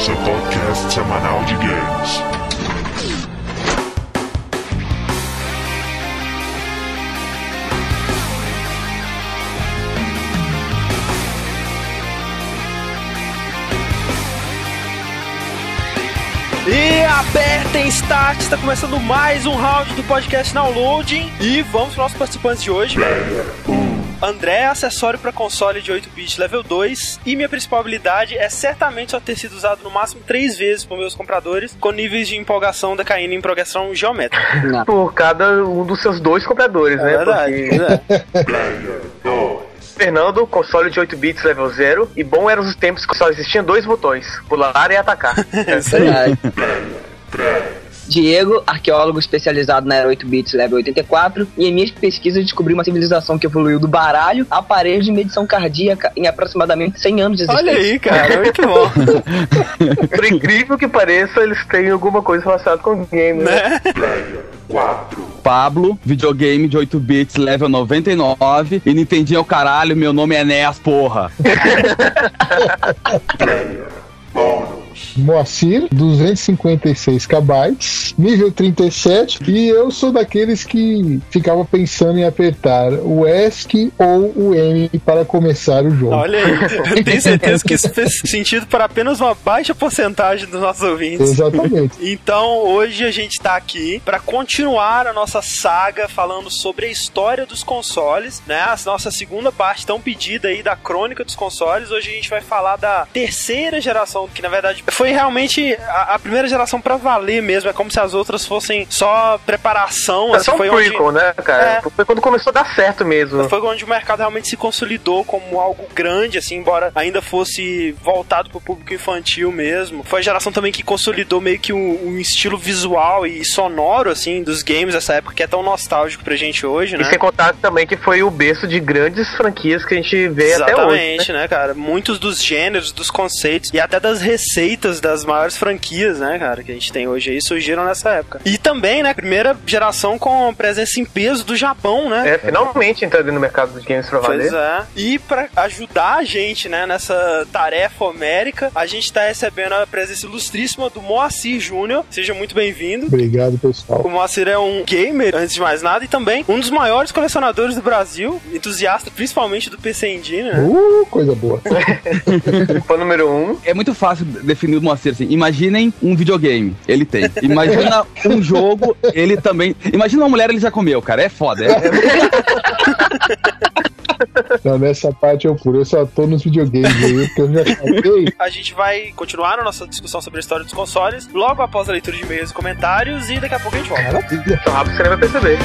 seu podcast semanal de games. E apertem start, está começando mais um round do podcast Downloading. E vamos para os nossos participantes de hoje. André é acessório para console de 8-bit level 2 e minha principal habilidade é certamente só ter sido usado no máximo 3 vezes por meus compradores, com níveis de empolgação decaindo em progressão geométrica. Por cada um dos seus dois compradores, É né? verdade, Porque é. Fernando, console de 8 bits level 0, e bom eram os tempos que só existiam dois botões, pular e atacar. É isso aí. Diego, arqueólogo especializado na era 8 bits level 84, e em minhas pesquisas descobri uma civilização que evoluiu do baralho a aparelho de medição cardíaca em aproximadamente 100 anos de existência. Olha aí, cara, muito bom. Por incrível que pareça, eles têm alguma coisa relacionada com game, né? né? Pablo, videogame de 8 bits, level 99. E Nintendinho é o caralho, meu nome é Nes, porra. Moacir, 256 KB, nível 37, e eu sou daqueles que ficava pensando em apertar o ESC ou o M para começar o jogo. Olha aí, tenho certeza que isso fez sentido para apenas uma baixa porcentagem dos nossos ouvintes. Exatamente. Então, hoje a gente tá aqui para continuar a nossa saga falando sobre a história dos consoles, né? A nossa segunda parte tão pedida aí da crônica dos consoles. Hoje a gente vai falar da terceira geração, que na verdade foi realmente a, a primeira geração para valer mesmo. É como se as outras fossem só preparação. É assim, só um foi onde prequel, né, cara? É. Foi quando começou a dar certo mesmo. foi onde o mercado realmente se consolidou como algo grande, assim, embora ainda fosse voltado pro público infantil mesmo. Foi a geração também que consolidou meio que um, um estilo visual e sonoro, assim, dos games dessa época, que é tão nostálgico pra gente hoje, né? E sem contar também que foi o berço de grandes franquias que a gente vê até hoje. né? Exatamente, né, cara? Muitos dos gêneros, dos conceitos e até das receitas das maiores franquias, né, cara, que a gente tem hoje aí surgiram nessa época. E também, né, primeira geração com presença em peso do Japão, né? É, finalmente entrando no mercado dos games pra valer. Pois é. E pra ajudar a gente, né, nessa tarefa homérica, a gente tá recebendo a presença ilustríssima do Moacir Júnior. Seja muito bem-vindo. Obrigado, pessoal. O Moacir é um gamer, antes de mais nada, e também um dos maiores colecionadores do Brasil, entusiasta principalmente do PC Engine, né? Uh, coisa boa. Fã número um. É muito fácil definir o Moacir assim. Imaginem um videogame, ele tem. Imagina um jogo, ele também. Imagina uma mulher, ele já comeu, cara. É foda. É. Não, nessa parte eu puro. Eu só tô nos videogames aí, porque eu já saquei. A gente vai continuar a nossa discussão sobre a história dos consoles logo após a leitura de e-mails e comentários, e daqui a pouco a gente volta. Maravilha. Tão rápido você vai perceber.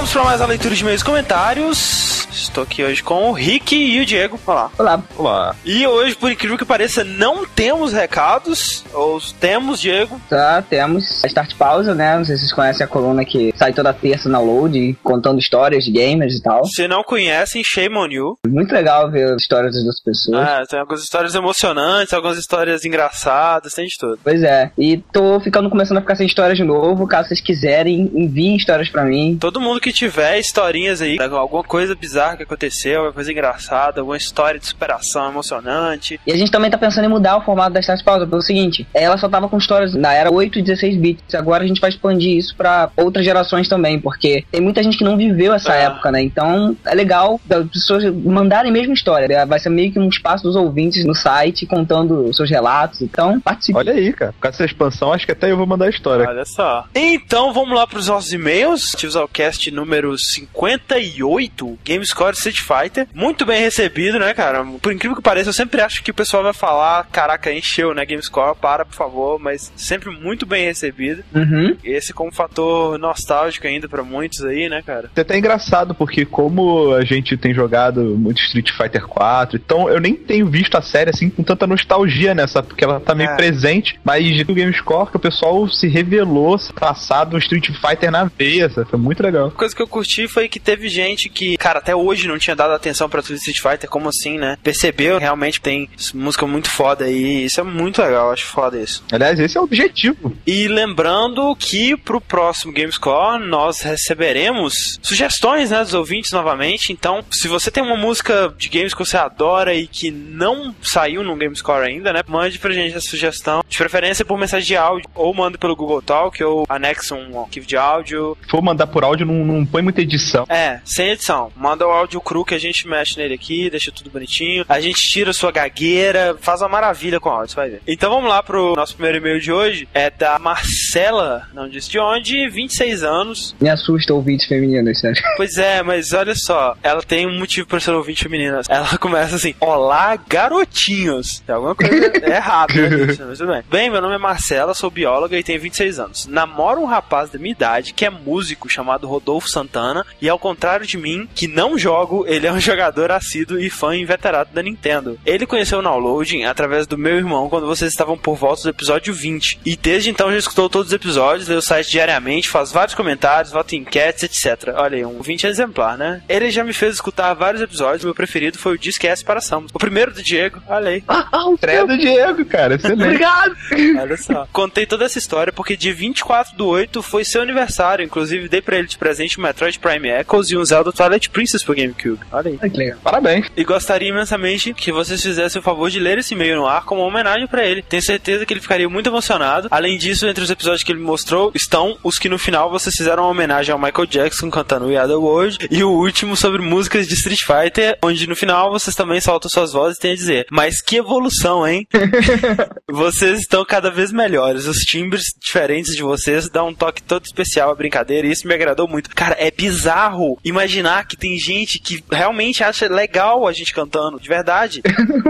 Vamos para mais a leitura de e comentários. Estou aqui hoje com o Rick e o Diego. Olá. Olá. Olá. E hoje, por incrível que pareça, não temos recados. Ou temos, Diego? Tá, temos a Start Pausa, né? Não sei se vocês conhecem a coluna que sai toda terça na Load, contando histórias de gamers e tal. Se não conhecem, shame on you. Muito legal ver as histórias das duas pessoas. Ah, tem algumas histórias emocionantes, algumas histórias engraçadas, tem de tudo. Pois é. E tô ficando começando a ficar sem histórias de novo. Caso vocês quiserem, enviem histórias pra mim. Todo mundo que tiver historinhas aí, alguma coisa bizarra que aconteceu, alguma coisa engraçada, alguma história de superação emocionante. E a gente também tá pensando em mudar o formato da Start Pausa pelo seguinte: ela só tava com histórias na era 8 e 16 bits. Agora a gente vai expandir isso pra outras gerações também, porque tem muita gente que não viveu essa É. época, né? Então é legal as pessoas mandarem mesmo história. né? Vai ser meio que um espaço dos ouvintes no site contando os seus relatos. Então participe. Olha aí, cara. Com essa expansão, acho que até eu vou mandar a história. Olha só. Então vamos lá para os nossos e-mails. Tive os ao cast número 58, GameScore Street Fighter. Muito bem recebido, né, cara? Por incrível que pareça, eu sempre acho que o pessoal vai falar, caraca, encheu, né, GameScore, para, por favor, mas sempre muito bem recebido. Uhum. Esse como fator nostálgico ainda pra muitos aí, né, cara? É até engraçado, porque como a gente tem jogado muito Street Fighter 4, então eu nem tenho visto a série assim com tanta nostalgia nessa, porque ela tá meio É. presente, mas no GameScore que o pessoal se revelou traçado um Street Fighter na veia, foi muito legal. Uma coisa que eu curti foi que teve gente que, cara, até hoje não tinha dado atenção pra tudo Street Fighter, como assim, né? Percebeu realmente tem música muito foda aí, isso é muito legal, acho foda isso. Aliás, esse é o objetivo. E lembrando que pro próximo Gamescore nós receberemos sugestões, né, dos ouvintes novamente. Então, se você tem uma música de games que você adora e que não saiu no Gamescore ainda, né, mande pra gente a sugestão, de preferência por mensagem de áudio, ou manda pelo Google Talk, ou anexa um arquivo de áudio. Se for mandar por áudio, não, não põe muita edição. É, sem edição. Manda o áudio cru que a gente mexe nele aqui, deixa tudo bonitinho. A gente tira a sua gagueira, faz uma maravilha com o áudio, você vai ver. Então vamos lá pro nosso primeiro e-mail de hoje. É da Marcela, não disse de onde, 26 anos. Me assusta ouvintes femininos, sério. Pois é, mas olha só, ela tem um motivo pra ser ouvinte feminina. Ela começa assim: Olá, garotinhos. Tem alguma coisa errada, né, gente? Mas tudo bem. Bem, meu nome é Marcela, sou bióloga e tenho 26 anos. Namoro um rapaz da minha idade que é músico chamado Rodolfo Santana e, ao contrário de mim, que não jogo, ele é um jogador assíduo e fã inveterado da Nintendo. Ele conheceu o Downloading através do meu irmão quando vocês estavam por volta do episódio 20 e desde então já escutou todos os episódios, lê o site diariamente, faz vários comentários, vota em enquetes, etc. Olha aí, um 20 exemplar, né? Ele já me fez escutar vários episódios, meu preferido foi o Disque para Samus. O primeiro do Diego, olha aí. Estreia do Diego, cara, excelente. Obrigado! Olha só. Contei toda essa história porque dia 24 do 8 foi seu aniversário. Inclusive, dei pra ele de presente Metroid Prime Echoes e um Zelda Twilight Princess pro GameCube. Olha aí. Ai, que legal. Parabéns. E gostaria imensamente que vocês fizessem o favor de ler esse e-mail no ar como uma homenagem pra ele. Tenho certeza que ele ficaria muito emocionado. Além disso, entre os episódios que ele me mostrou estão os que no final vocês fizeram uma homenagem ao Michael Jackson cantando We Are the World e o último sobre músicas de Street Fighter, onde no final vocês também soltam suas vozes e têm a dizer: Mas que evolução, hein? vocês estão cada vez melhores. Os timbres diferentes de vocês dão um toque todo especial à brincadeira e isso me agradou muito. Cara, é bizarro imaginar que tem gente que realmente acha legal a gente cantando, de verdade.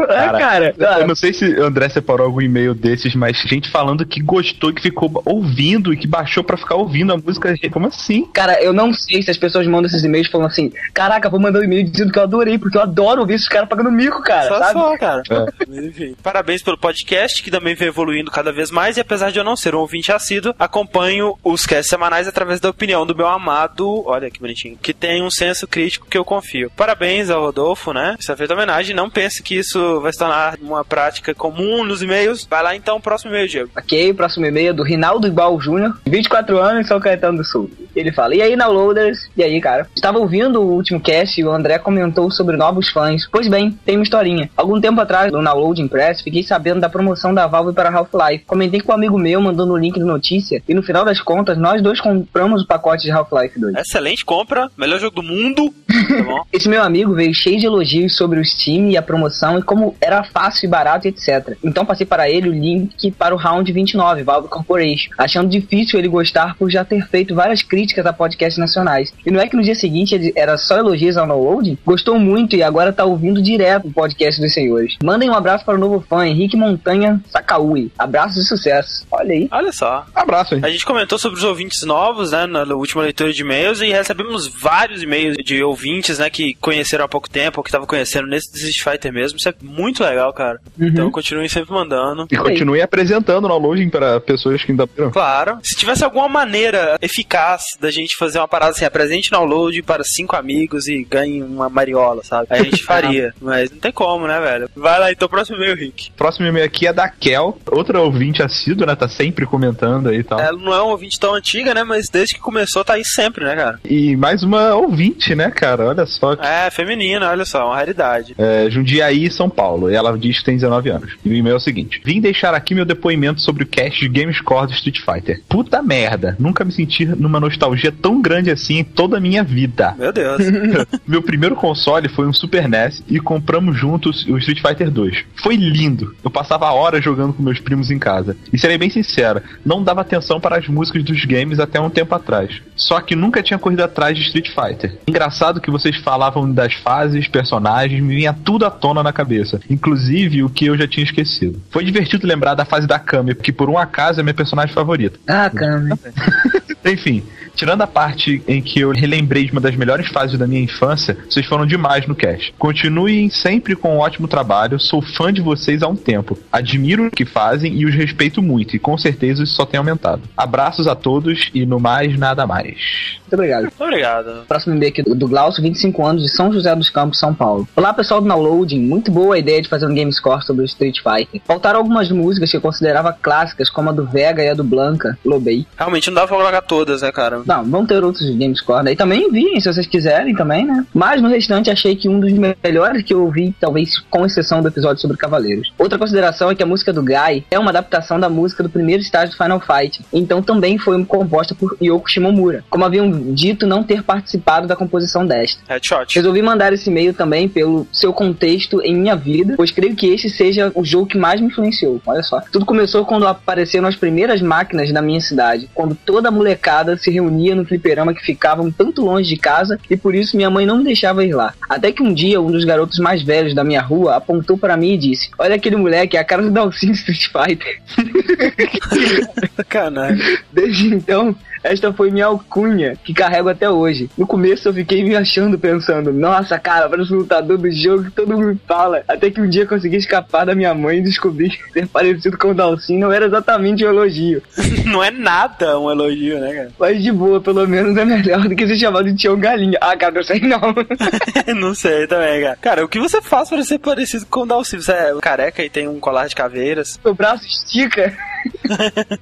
é, cara. Eu não sei se o André separou algum e-mail desses, mas gente falando que gostou, que ficou ouvindo e que baixou pra ficar ouvindo a música. Como assim? Cara, eu não sei se as pessoas mandam esses e-mails falando assim: Caraca, vou mandar um e-mail dizendo que eu adorei, porque eu adoro ouvir esses caras pagando mico, cara. só, sabe? só, cara. Enfim. Parabéns pelo podcast, que também vem evoluindo cada vez mais. E apesar de eu não ser um ouvinte assíduo, acompanho os casts semanais através da opinião do meu amado, olha que bonitinho, que tem um senso crítico que eu confio. Parabéns ao Rodolfo, né? Isso é feita homenagem. Não pense que isso vai se tornar uma prática comum nos e-mails. Vai lá então, próximo e-mail, Diego. Ok, próximo e-mail é do Rinaldo Igual Júnior, 24 anos, São Caetano do Sul. Ele fala: E aí, downloaders? E aí, cara? Estava ouvindo o último cast e o André comentou sobre novos fãs. Pois bem, tem uma historinha. Algum tempo atrás, no Downloading Press, fiquei sabendo da promoção da Valve para Half-Life. Comentei com um amigo meu, mandando o link da notícia, e no final das contas, nós dois compramos o pacote de Half-Life 2. Excelente compra, melhor jogo do mundo. Tá? Esse meu amigo veio cheio de elogios sobre o Steam e a promoção e como era fácil e barato, etc. Então passei para ele o link para o Round 29, Valve Corporation, achando difícil ele gostar por já ter feito várias críticas a podcasts nacionais. E não é que no dia seguinte era só elogios ao download? Gostou muito e agora tá ouvindo direto o podcast dos senhores. Mandem um abraço para o novo fã, Henrique Montanha Sakaui. Abraços e sucesso. Olha aí. Olha só. Abraço, hein? A gente comentou sobre os ouvintes novos, né, na última leitura de e-mails e recebemos vários e-mails de ouvintes, né, que conheceram há pouco tempo ou que estavam conhecendo nesse Street Fighter mesmo. Isso é muito legal, cara. Então continuem sempre mandando. E continue apresentando o downloading para pessoas que ainda. Claro. Se tivesse alguma maneira eficaz da gente fazer uma parada assim, apresente download para cinco amigos e ganhe uma mariola, sabe? Aí a gente faria. Mas não tem como, né, velho? Vai lá então, próximo e-mail, Rick. Próximo e-mail aqui é da Kel, outra ouvinte assídua, né? Tá sempre comentando aí e tal. Ela não é um ouvinte tão antiga, né? Mas desde que começou tá aí sempre, né, cara? E mais uma ouvinte, né, cara? Olha só. É, feminina, olha só, uma raridade. É, Jundiaí, São Paulo. E ela diz que tem 19 anos. E o e-mail é o seguinte: Vim deixar aqui meu depoimento sobre o cast de Gamescore do Street Fighter. Puta merda, nunca me senti numa nostalgia nostalgia tão grande assim em toda a minha vida. Meu Deus. Meu primeiro console foi um Super NES e compramos juntos o Street Fighter 2. Foi lindo. Eu passava horas jogando com meus primos em casa. E serei bem sincero, não dava atenção para as músicas dos games até um tempo atrás. Só que nunca tinha corrido atrás de Street Fighter. Engraçado que vocês falavam das fases, personagens, me vinha tudo à tona na cabeça, inclusive o que eu já tinha esquecido. Foi divertido lembrar da fase da Kami, que por um acaso é minha personagem favorita. Ah, Kami. Enfim, tirando a parte em que eu relembrei de uma das melhores fases da minha infância, vocês foram demais no cast. Continuem sempre com um ótimo trabalho, sou fã de vocês há um tempo. Admiro o que fazem e os respeito muito, e com certeza isso só tem aumentado. Abraços a todos e no mais, nada mais. Muito obrigado. Muito obrigado. Próximo e-mail aqui do Glaucio, 25 anos, de São José dos Campos, São Paulo. Olá, pessoal do Downloading. Muito boa a ideia de fazer um game score sobre o Street Fighter. Faltaram algumas músicas que eu considerava clássicas, como a do Vega e a do Blanca, Lobei. Realmente não dá pra colocar todas, né, cara? Não, vão ter outros game score daí também enviem, se vocês quiserem também, né? Mas no restante achei que um dos melhores que eu ouvi, talvez com exceção do episódio sobre Cavaleiros. Outra consideração é que a música do Guy é uma adaptação da música do primeiro estágio do Final Fight, então também foi composta por Yoko Shimomura, como haviam dito não ter participado da composição desta. Headshot. Resolvi mandar esse e-mail também pelo seu contexto em minha vida, pois creio que esse seja o jogo que mais me influenciou. Olha só. Tudo começou quando apareceram as primeiras máquinas da minha cidade, quando toda a molecada se reunia no fliperama que ficava um tanto longe de casa e por isso minha mãe não me deixava ir lá. Até que um dia um dos garotos mais velhos da minha rua apontou para mim e disse: Olha aquele moleque, é a cara do Dalsin Street Fighter. Desde então, esta foi minha alcunha, que carrego até hoje. No começo eu fiquei me achando, pensando, nossa, cara, parece um lutador do jogo que todo mundo fala. Até que um dia consegui escapar da minha mãe e descobri que ser parecido com o Dalsin não era exatamente um elogio. Não é nada um elogio, né, cara? Mas de boa, pelo menos é melhor do que ser chamado de Tião Galinha. Ah, cara, não sei não. não sei também, cara. Cara, o que você faz para ser parecido com o Dalcy? Você é careca e tem um colar de caveiras? Meu braço estica.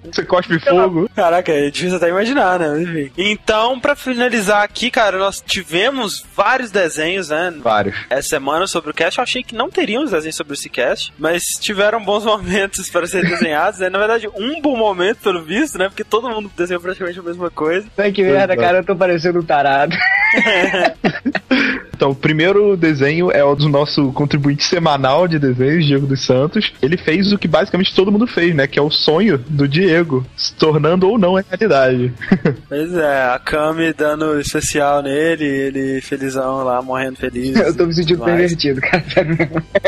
Você cospe fogo. Caraca, é difícil até imaginar, né? Enfim. Então, pra finalizar aqui, cara, nós tivemos vários desenhos, né? Vários. Essa semana sobre o cast. Eu achei que não teríamos desenhos sobre esse cast, mas tiveram bons momentos para serem desenhados, né? Na verdade, um bom momento, pelo visto, né? Porque todo mundo desenhou praticamente a mesma coisa. Ai, que merda, cara, eu tô parecendo um tarado. Então, o primeiro desenho é o do nosso contribuinte semanal de desenhos, Diego dos Santos. Ele fez o que basicamente todo mundo fez, né? Que é o sonho do Diego, se tornando ou não a realidade. Pois é, a Kami dando especial nele, ele felizão lá, morrendo feliz. Eu tô me sentindo pervertido, cara.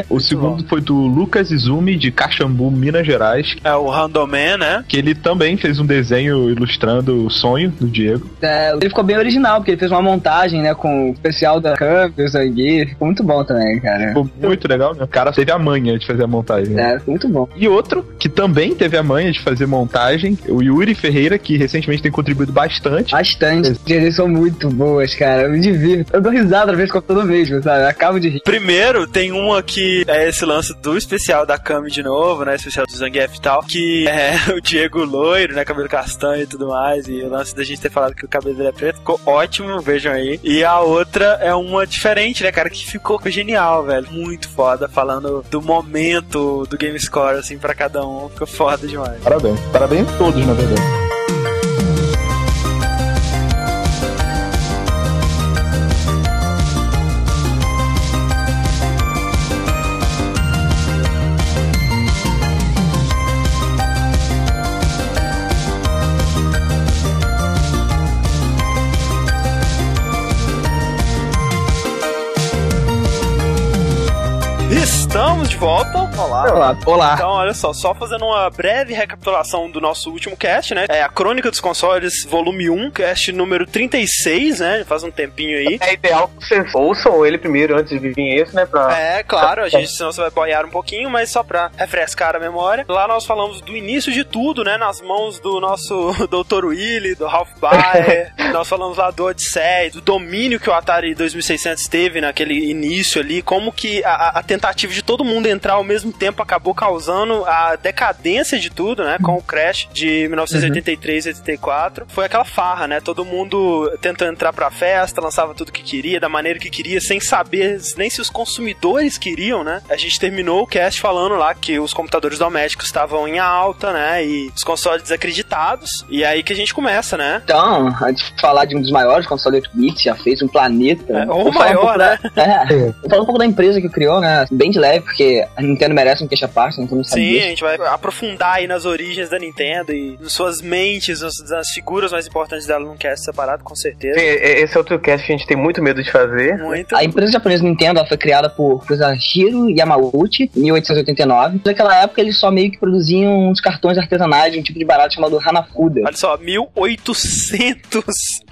O segundo foi do Lucas Izumi, de Caxambu, Minas Gerais. É o Randoman, né? Que ele também fez um desenho ilustrando o sonho do Diego. É, ele ficou bem original, porque ele fez uma montagem, né, com o especial da câmera, o Zangief. Ficou muito bom também, cara. Ficou muito legal, né? O cara teve a manha de fazer a montagem. né? É, ficou muito bom. E outro que também teve a manha de fazer montagem, o Yuri Ferreira, que recentemente tem contribuído bastante. Bastante. Eles são muito boas, cara. Eu me divirto. Eu dou risada às vezes contando mesmo, sabe? Eu acabo de rir. Primeiro, tem uma que é esse lance do especial da Kami de novo, né? Especial do Zangief e tal, que é o Diego loiro, né? Cabelo castanho e tudo mais. E o lance da gente ter falado que o cabelo dele é preto ficou ótimo, vejam aí. E a outra é uma diferente, né, cara? Que ficou genial, velho. Muito foda, falando do momento do Game Score, assim, pra cada um. Ficou foda demais. Parabéns. Parabéns a todos, na verdade. Estamos de volta. Olá. Olá. Olá. Então, olha só, só fazendo uma breve recapitulação do nosso último cast, né? É a Crônica dos Consoles, volume 1, cast número 36, né? Faz um tempinho aí. É ideal que vocês ouçam ele primeiro antes de vir esse, né? Pra... É, claro, a gente, senão você vai boiar um pouquinho, mas só pra refrescar a memória. Lá nós falamos do início de tudo, né? Nas mãos do nosso Dr. Willy, do Ralph Baer. nós falamos lá do Odyssey, do domínio que o Atari 2600 teve naquele início ali, como que a, a tentativa de todo mundo entrar ao mesmo mesmo tempo acabou causando a decadência de tudo, né? Com o Crash de 1983 e 84. Foi aquela farra, né? Todo mundo tentou entrar pra festa, lançava tudo que queria, da maneira que queria, sem saber nem se os consumidores queriam, né? A gente terminou o cast falando lá que os computadores domésticos estavam em alta, né? E os consoles desacreditados. E é aí que a gente começa, né? Então, antes de falar de um dos maiores consoles 8 bits, já fez um planeta. É, ou maior, um né? da- É, vou falar um pouco da empresa que criou, né? Bem de leve, porque a Nintendo merece um queixa-parte, então não sabe Sim, a disso. gente vai aprofundar aí nas origens da Nintendo e nas suas mentes, nas, nas figuras mais importantes dela num cast separado, com certeza. Sim, e- esse é outro cast que a gente tem muito medo de fazer. Muito. A empresa japonesa Nintendo ela foi criada por Fusahiro Yamauchi em 1889. Naquela época eles só meio que produziam uns cartões artesanais de um tipo de barato chamado Hanafuda. Olha só, 1800.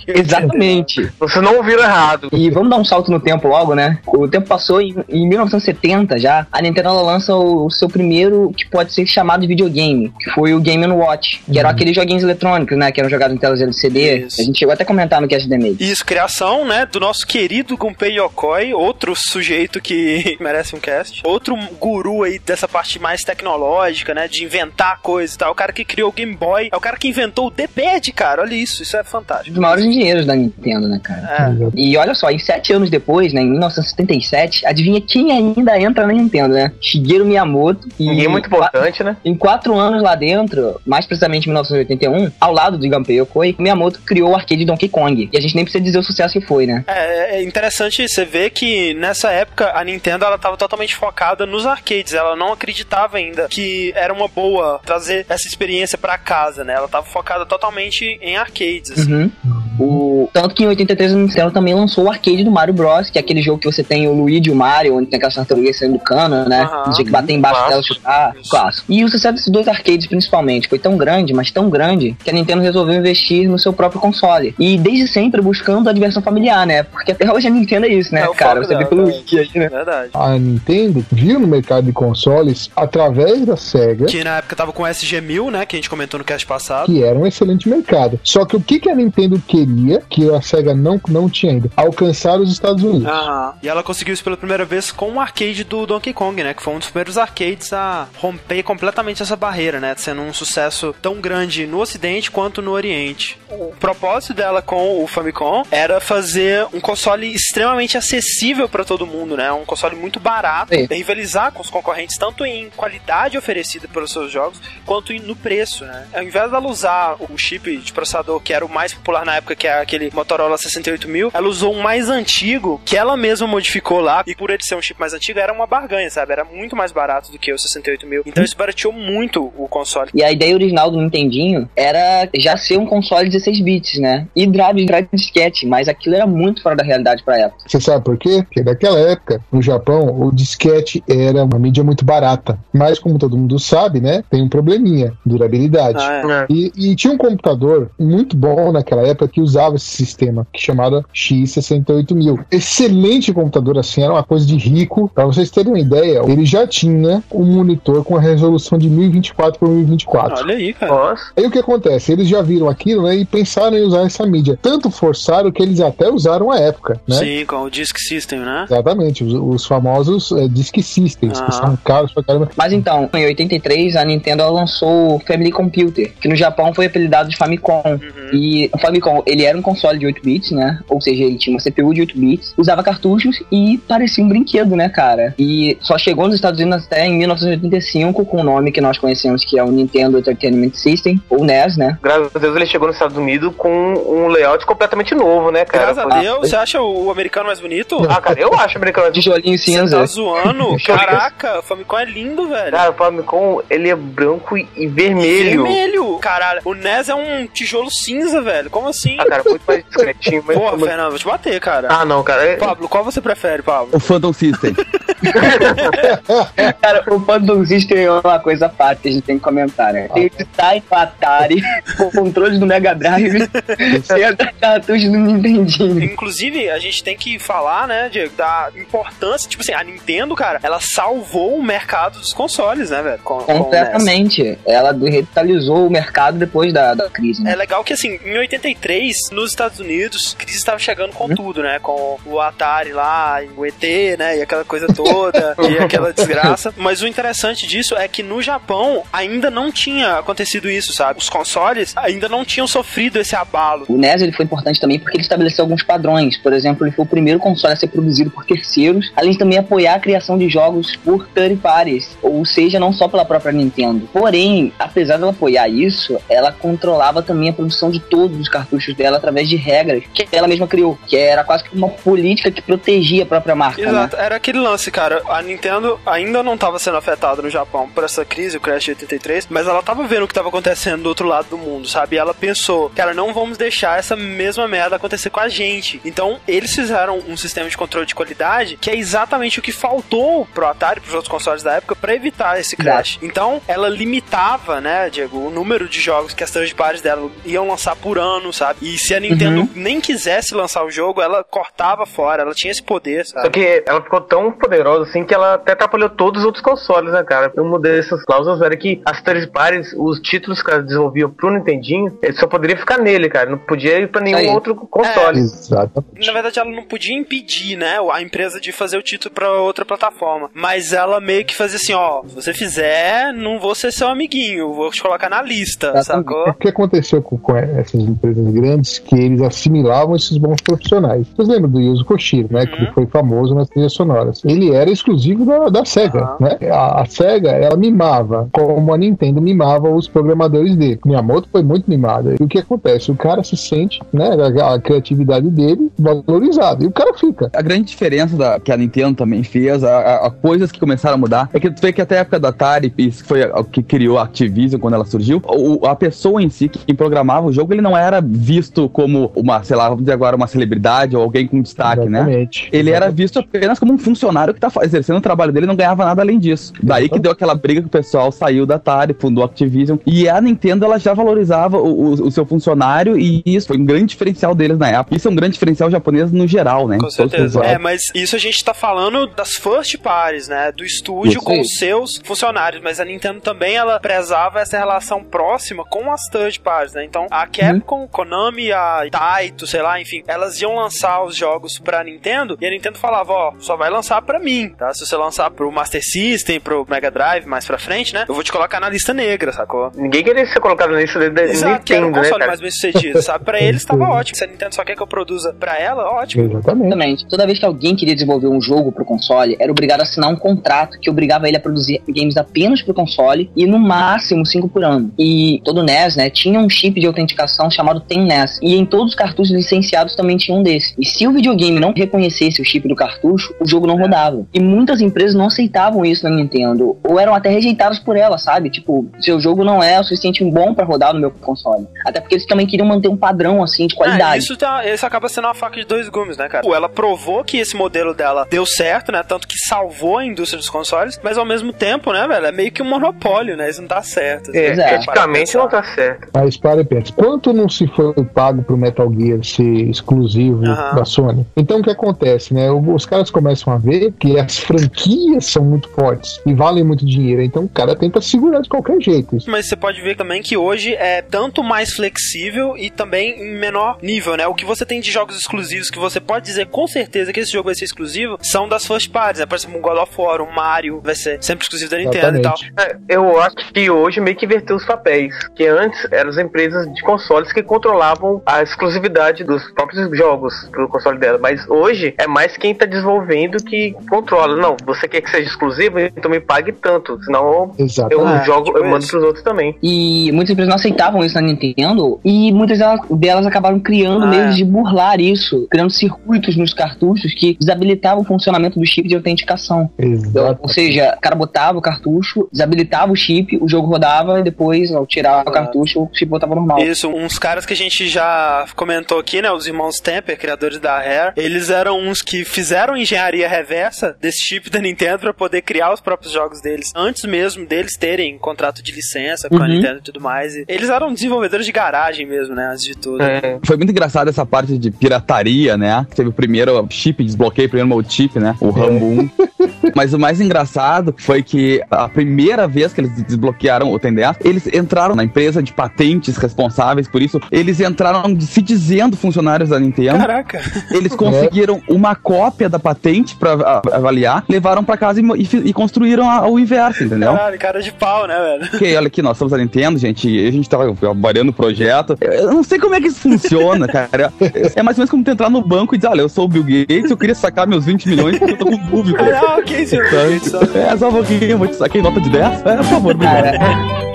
Exatamente. Vocês não ouviram errado. E vamos dar um salto no tempo logo, né? O tempo passou em, em 1970 já. A Nintendo ela lança o, seu primeiro, que pode ser chamado de videogame, que foi o Game Watch, que eram aqueles joguinhos eletrônicos, né? Que eram jogados em telas LCD. Isso. A gente chegou até a comentar no Cast Demake. Isso, criação, né, do nosso querido Gunpei Yokoi, outro sujeito que merece um cast. Outro guru aí dessa parte mais tecnológica, né, de inventar coisas e tal. O cara que criou o Game Boy, é o cara que inventou o D-pad, cara. Olha isso, isso é Um fantástico. dos maiores engenheiros da Nintendo, né, cara? É. E olha só, em sete anos depois, né, em 1977, adivinha quem ainda entra na Nintendo, né? Shigeru Miyamoto. E Ninguém é muito importante, né? Em quatro anos lá dentro, mais precisamente em 1981, ao lado de Gunpei Yokoi, Miyamoto criou o arcade Donkey Kong. E a gente nem precisa dizer o sucesso que foi, né? É, é interessante você ver que nessa época a Nintendo ela tava totalmente focada nos arcades. Ela não acreditava ainda que era uma boa trazer essa experiência pra casa, né? Ela tava focada totalmente em arcades. assim. Uhum. O... Tanto que em 83 a Nintendo também lançou o arcade do Mario Bros, que é aquele jogo que você tem o Luigi e o Mario, onde tem aquelas tartarugas saindo do cano, né? Aham. Bater embaixo dela e Clássico. chutar. Isso. Clássico. E o sucesso desses dois arcades, principalmente, foi tão grande, mas tão grande, que a Nintendo resolveu investir no seu próprio console. E desde sempre buscando a diversão familiar, né? Porque até hoje a Nintendo é isso, né, É cara? Você vê dela, pelo né? Wiki aí, né? Verdade. A Nintendo viu no mercado de consoles através da Sega Que na época tava com o SG-1000, né? Que a gente comentou no cast passado. que era um excelente mercado. Só que o que, que a Nintendo queria, que a SEGA não, não tinha ainda? Alcançar os Estados Unidos. Aham. E ela conseguiu isso pela primeira vez com o arcade do Donkey Kong, né? Que foi um dos primeiros arcades a romper completamente essa barreira, né? Sendo um sucesso tão grande no Ocidente quanto no Oriente. O propósito dela com o Famicom era fazer um console extremamente acessível pra todo mundo, né? Um console muito barato, Sim. rivalizar com os concorrentes tanto em qualidade oferecida pelos seus jogos quanto no preço, né? Ao invés dela usar o chip de processador que era o mais popular na época, que é aquele Motorola 68000, ela usou um mais antigo que ela mesma modificou lá e por ele ser um chip mais antigo era uma barganha, sabe? Era muito mais barato do que o 68000. Então isso barateou muito o console. E a ideia original do Nintendinho era já ser um console 16 bits, né? E drive, drive disquete, mas aquilo era muito fora da realidade pra época. Você sabe por quê? Porque naquela época, no Japão, o disquete era uma mídia muito barata. Mas, como todo mundo sabe, né? Tem um probleminha: durabilidade. Ah, é. E, e tinha um computador muito bom naquela época que usava esse sistema, que chamava X68000. Excelente computador assim, era uma coisa de rico. Pra vocês terem uma ideia, ele já tinha um monitor com a resolução de 1024 por 1024. Olha aí, cara. Nossa. Aí o que acontece? Eles já viram aquilo, né, e pensaram em usar essa mídia. Tanto forçaram que eles até usaram à época, né? Sim, com o Disk System, né? Exatamente, os, os famosos é, Disk Systems, Ah. que são caros pra caramba. Mas então, em 83, a Nintendo lançou o Family Computer, que no Japão foi apelidado de Famicom. Uhum. E o Famicom, ele era um console de 8 bits, né? Ou seja, ele tinha uma CPU de 8 bits, usava cartuchos e parecia um brinquedo, né, cara? E só chegou nos Estados Unidos até em 1985 com o nome que nós conhecemos, que é o Nintendo Entertainment System, ou NES, né? Graças a Deus ele chegou nos Estados Unidos com um layout completamente novo, né, cara? Graças a Deus, você acha o americano mais bonito? Ah, cara, eu acho americano. Tijolinho Você cinza. tá zoando? Caraca, o Famicom é lindo, velho. Cara, o Famicom, ele é branco e e vermelho. Vermelho. Caralho, o NES é um tijolo cinza, velho. Como assim? Ah, cara, muito mais discretinho. Mas... Porra, Fernando, vou te bater, cara. Ah, não, cara. é- Pablo, qual você prefere, Pablo? O Phantom System. Cara, o Phantom System é uma coisa à parte que a gente tem que comentar, né? Tem o design do Atari, o controle do Mega Drive, tem a cartucho do Nintendinho. Inclusive, a gente tem que falar, né, Diego, da importância. Tipo assim, a Nintendo, cara, ela salvou o mercado dos consoles, né, velho? Com, com. Completamente. Ela revitalizou o mercado depois da, da crise, É né? legal que, assim, em 83, nos Estados Unidos, a crise estava chegando com tudo, né? Com o Atari lá, e o ET, né? E aquela coisa toda, e aquela desgraça. Mas o interessante disso é que no Japão ainda não tinha acontecido isso, sabe? Os consoles ainda não tinham sofrido esse abalo. O NES ele foi importante também porque ele estabeleceu alguns padrões. Por exemplo, ele foi o primeiro console a ser produzido por terceiros, além de também apoiar a criação de jogos por third parties, ou seja, não só pela própria Nintendo. Porém, apesar dela apoiar isso, ela controlava também a produção de todos os cartuchos dela através de regras que ela mesma criou, que era quase que uma política que protegia a própria marca. Exato, Né? era aquele lance, cara. A Nintendo ainda não estava sendo afetada no Japão por essa crise, o Crash de 83, mas ela tava vendo o que estava acontecendo do outro lado do mundo, sabe? E ela pensou, cara, não vamos deixar essa mesma merda acontecer com a gente. Então, eles fizeram um sistema de controle de qualidade que é exatamente o que faltou pro Atari, pros outros consoles da época, para evitar esse crash. Então, ela limitava, né, Diego, o número de jogos que as third parties dela iam lançar por ano, sabe? E se a Nintendo nem quisesse lançar o jogo, ela cortava fora, ela tinha esse poder, sabe? Só que ela ficou tão poderosa assim que ela até atrapalhou todos os outros consoles, né, cara? Uma dessas cláusulas era que as third parties, os títulos que elas desenvolviam pro Nintendinho, ele só poderia ficar nele, cara. Não podia ir pra nenhum Aí. outro console. Exatamente. Na verdade, ela não podia impedir, né, a empresa de fazer o título pra outra plataforma. Mas ela meio que fazia assim, ó, se você fizer, não vou ser seu amiguinho, vou te colocar na lista, Exatamente. sacou? O que aconteceu com, com essas empresas grandes que eles assimilavam esses bons profissionais? Vocês lembram do Yuzo Koshiro, né? Que ele foi famoso nas trilhas sonoras. Ele era exclusivo da, da SEGA, Aham. né? A, a SEGA, ela mimava, como a Nintendo mimava os programadores dele. Miyamoto foi muito mimado. E o que acontece? O cara se sente, né? A, a criatividade dele valorizada. E o cara fica. A grande diferença da, que a Nintendo também fez, a, a- a coisas que começaram a mudar, é que tu vê que até a época da Atari, isso foi o que criou a Activision quando ela surgiu, o- a pessoa em si, quem programava o jogo, ele não era visto como uma, sei lá, vamos dizer agora, uma celebridade ou alguém com destaque, né? Exatamente. Ele era visto apenas como um funcionário que tá exercendo o trabalho dele e não ganhava nada além disso. Daí que deu aquela briga que o pessoal saiu da Atari, fundou a Activision. E a Nintendo, ela já valorizava o, o- o seu funcionário e isso foi um grande diferencial deles na época. Isso é um grande diferencial japonês no geral, né? Com certeza. É, mas isso a gente tá falando das first parties, né? Do estúdio Isso com os seus funcionários. Mas a Nintendo também, ela prezava essa relação próxima com as third parties, né? Então, a Capcom, Konami, a Taito, sei lá, enfim, elas iam lançar os jogos pra Nintendo e a Nintendo falava, ó, só vai lançar pra mim, tá? Se você lançar pro Master System, pro Mega Drive, mais pra frente, né? Eu vou te colocar na lista negra, sacou? Ninguém queria ser colocado na lista de, de Exato, que era um Nintendo, né, console cara? mais bem sucedido, sabe? Pra eles tava ótimo. Se a Nintendo só quer que eu produza pra ela, ótimo. Exatamente. Exatamente. Toda vez que alguém queria desenvolver um jogo pro console, era obrigado a assinar um contrato que obrigava ele a produzir games apenas pro console e no máximo 5 por ano. E todo NES, né, tinha um chip de autenticação chamado TenNES. E em todos os cartuchos licenciados também tinha um desse. E se o videogame não reconhecesse o chip do cartucho, o jogo não rodava. E muitas empresas não aceitavam isso na Nintendo, ou eram até rejeitadas por ela, sabe? Tipo, seu jogo não é o suficiente bom pra rodar no meu console. Até porque eles também queriam manter um padrão assim de Ah, qualidade. isso, tá- isso acaba sendo uma faca de dois gumes, né, cara? Ela provou que esse modelo dela deu certo, né? Tanto que salvou a indústria dos consoles, mas ao mesmo tempo, né, velho? É meio que um monopólio, né? Isso não dá certo. É, Pois é. eticamente não tá certo. Mas para e pensa, quanto não se foi pago pro Metal Gear ser exclusivo da Sony? Então o que acontece, né? Os caras começam a ver que as franquias são muito fortes e valem muito dinheiro. Então o cara tenta segurar de qualquer jeito. Isso. Mas você pode ver também que hoje é tanto mais flexível e também em menor nível, né? O que você tem de jogos exclusivos que você pode dizer com certeza que esse jogo vai ser exclusivo são das first parties, né? Por exemplo, um God of War, um Mario vai ser sempre exclusivo da Nintendo e tal. Exatamente. É, Eu acho que hoje meio que inverteu os papéis. Que antes eram as empresas de consoles que controlavam a exclusividade dos próprios jogos pro console dela. Mas hoje é mais quem tá desenvolvendo que controla. Não, você quer que seja exclusivo, então me pague tanto. Senão eu Exatamente. jogo, tipo eu mando isso. pros outros também. E muitas empresas não aceitavam isso na Nintendo e muitas delas, delas acabaram criando Ah, meios é. de burlar isso, criando circuitos nos cartuchos que desabilitavam o funcionamento do chip de autenticação. Então, Exato. ou seja, o cara botava o cartucho, desabilitava o chip, o jogo rodava e depois, ao tirar o cartucho, o chip voltava normal. Isso, uns caras que a gente já comentou aqui, né? Os irmãos Temper, criadores da Rare, eles eram uns que fizeram engenharia reversa desse chip da Nintendo pra poder criar os próprios jogos deles. Antes mesmo deles terem contrato de licença com a Uhum. Nintendo e tudo mais. E eles eram desenvolvedores de garagem mesmo, né? Antes de tudo. É, Foi muito engraçado essa parte de pirataria, né? Teve o primeiro chip, desbloqueio, o primeiro mode chip, né? O Rambo 1. Mas o mais engraçado foi que a primeira vez que eles desbloquearam o 10, eles entraram na empresa de patentes responsáveis por isso. Eles entraram se dizendo funcionários da Nintendo. Caraca. Eles conseguiram uma cópia da patente pra a- avaliar, levaram pra casa e, e e construíram a- o inverso, entendeu? Caralho, cara de pau, né, velho? Ok, olha aqui, nós somos a Nintendo, gente, e a gente tava trabalhando o projeto. Eu não sei como é que isso funciona, cara. É mais ou menos como tu entrar no banco e dizer, olha, eu sou o Bill Gates, eu queria sacar meus 20 milhões porque eu tô com dúvida. Ah, isso, gente, só- É, só um pouquinho, eu vou te sacar em nota de 10? É, por favor, obrigado.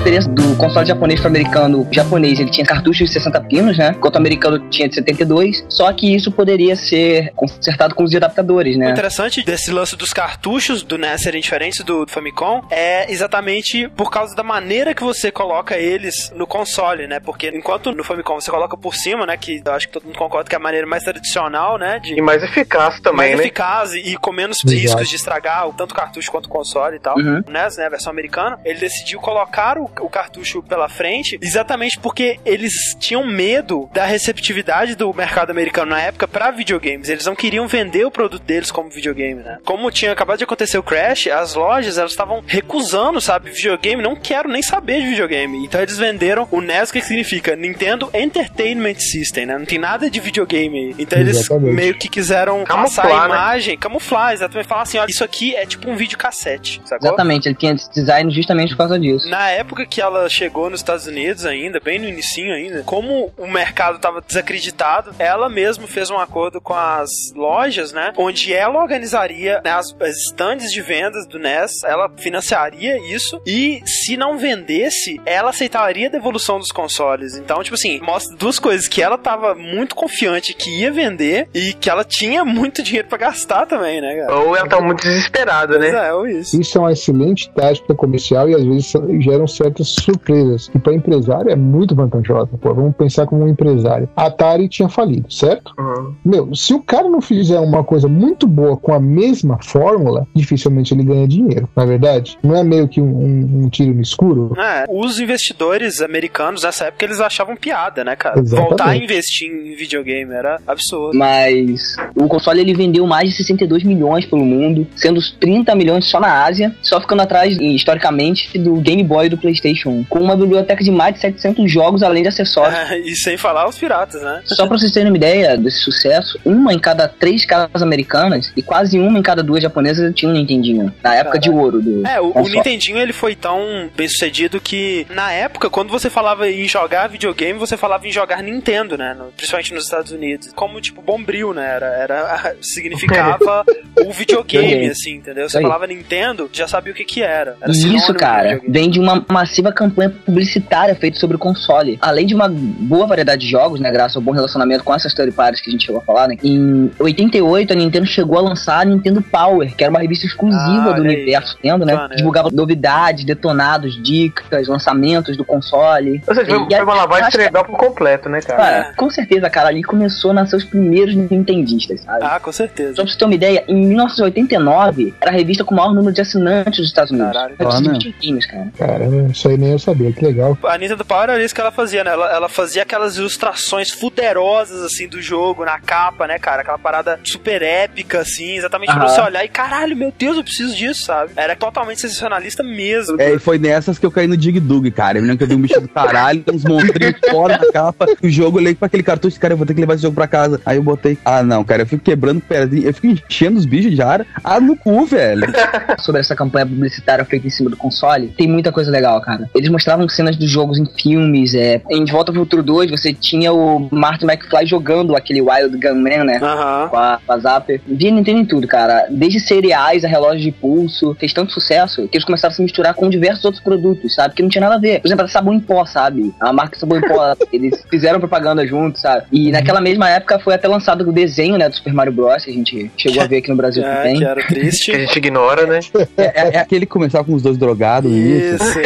Diferença do console japonês pro americano, o japonês ele tinha cartuchos de 60 pinos, né? Enquanto o americano tinha de 72. Só que isso poderia ser consertado com os adaptadores, O né? interessante desse lance dos cartuchos do NES serem diferentes do Famicom é exatamente por causa da maneira que você coloca eles no console, né? Porque enquanto no Famicom você coloca por cima, né? Que eu acho que todo mundo concorda que é a maneira mais tradicional, né? De E mais eficaz também, mais né? eficaz e com menos Exato. riscos de estragar o- tanto o cartucho quanto o console e tal. Uhum. O NES, né, a versão americana, ele decidiu colocar o, o cartucho pela frente exatamente porque eles tinham medo da receptividade do mercado americano na época pra videogames. Eles não queriam vender o produto deles como videogame, né? Como tinha acabado de acontecer o crash, as lojas elas estavam recusando, sabe, videogame, não quero nem saber de videogame. Então eles venderam o NES, que significa Nintendo Entertainment System, né? Não tem nada de videogame aí. Então eles Exatamente. meio que quiseram Camuflar, passar a né? imagem, camuflar, exatamente, falar assim, olha, isso aqui é tipo um videocassete, sacou? Exatamente, ele tinha esse design justamente por causa disso. Na época que ela chegou nos Estados Unidos ainda, bem no inicinho ainda, como o mercado estava desacreditado, ela mesma fez um acordo com as lojas, né? Onde ela organizaria né, as, as stands de vendas do NES, ela financiaria isso e se não vendesse, ela aceitaria a devolução dos consoles. Então, tipo assim, mostra duas coisas que ela tava muito confiante que ia vender e que ela tinha muito dinheiro pra gastar também, né, cara? Ou ela tá muito desesperada, Pois né? é, ou isso. Isso é uma excelente tática comercial e às vezes geram certas surpresas. E para empresário é muito vantajosa. Pô, vamos pensar como um empresário. A Atari tinha falido, certo? Uhum. Meu, se o cara não fizer uma coisa muito boa com a mesma fórmula, dificilmente ele ganha dinheiro, na verdade. Não é meio que um, um- um tiro no escuro? É, os investidores americanos nessa época eles achavam piada, né, cara? Exatamente. Voltar a investir em videogame era absurdo. Mas o console ele vendeu mais de 62 milhões pelo mundo, sendo os 30 milhões só na Ásia, só ficando atrás, historicamente, do Game Boy e do PlayStation 1, com uma biblioteca de mais de 700 jogos além de acessórios. É, e sem falar os piratas, né? Só pra vocês terem uma ideia desse sucesso, uma em cada três casas americanas e quase uma em cada duas japonesas tinha um Nintendinho. Na época de ouro do É, o, o. Nintendinho ele foi tão bem sucedido que na época, quando você falava em jogar videogame, você falava em jogar Nintendo, né? No- principalmente nos Estados Unidos. Como tipo bombril, né? Era, era significava o videogame, assim, entendeu? Você falava Nintendo, já sabia o que que era. era isso, cara, vem de uma massiva campanha publicitária feita sobre o console. Além de uma boa variedade de jogos, né? Graças ao bom relacionamento com essas third parties que a gente chegou a falar, né? Em 88, a Nintendo chegou a lançar a Nintendo Power, que era uma revista exclusiva Ah, do universo Nintendo, né? Divulgava novidades, detonados, dicas, lançamentos do console. Ou seja, foi, E foi uma lavagem cerebral por completo, né, cara? Cara, com certeza, cara, ali começou a nascer os primeiros nintendistas, sabe? Ah, com certeza. Só pra você ter uma ideia, em 1989, era a revista com o maior número de assinantes dos Estados Unidos. Caralho. Ah, né? cara. Caramba, isso aí nem eu sabia, que legal. A Nintendo Power era isso que ela fazia, né? Ela, ela fazia aquelas ilustrações fuderosas, assim, do jogo na capa, né, cara? Aquela parada super épica, assim, exatamente pra você olhar e, caralho, meu Deus, eu preciso disso, sabe? Era totalmente sensacionalista mesmo. É, e foi nessas que eu caí no Dig Dug, cara. Eu lembro que eu vi um bicho do caralho, uns monstrinhos fora na capa. O jogo, eu olhei pra aquele cartucho, cara, eu vou ter que levar esse jogo pra casa. Aí eu botei, ah, não, cara, eu fico quebrando pedrinha, eu fico enchendo os bichos de ar. Ah, no cu, velho. sobre essa campanha publicitária feita em cima do console, tem muita coisa legal, cara. Eles mostravam cenas dos jogos em filmes, é. Em De Volta pro Futuro 2, você tinha o Martin McFly jogando aquele Wild Gunman, né? Aham. Com a, com a Zapper. Via Nintendo em tudo, cara. Desde cereais a relógio de pulso. Fez tanto sucesso que eles começaram a se misturar com diversos outros produtos, sabe? Que não tinha nada a ver. Por exemplo, a sabão em pó, sabe? A marca sabão em pó, eles fizeram propaganda juntos, sabe? E naquela mesma época foi até lançado o desenho, né? Do Super Mario Bros. Que a gente chegou a ver aqui no Brasil É, também. que era Que a triste. gente ignora, né? É, é- é aquele que começava com os dois drogados, isso. Isso,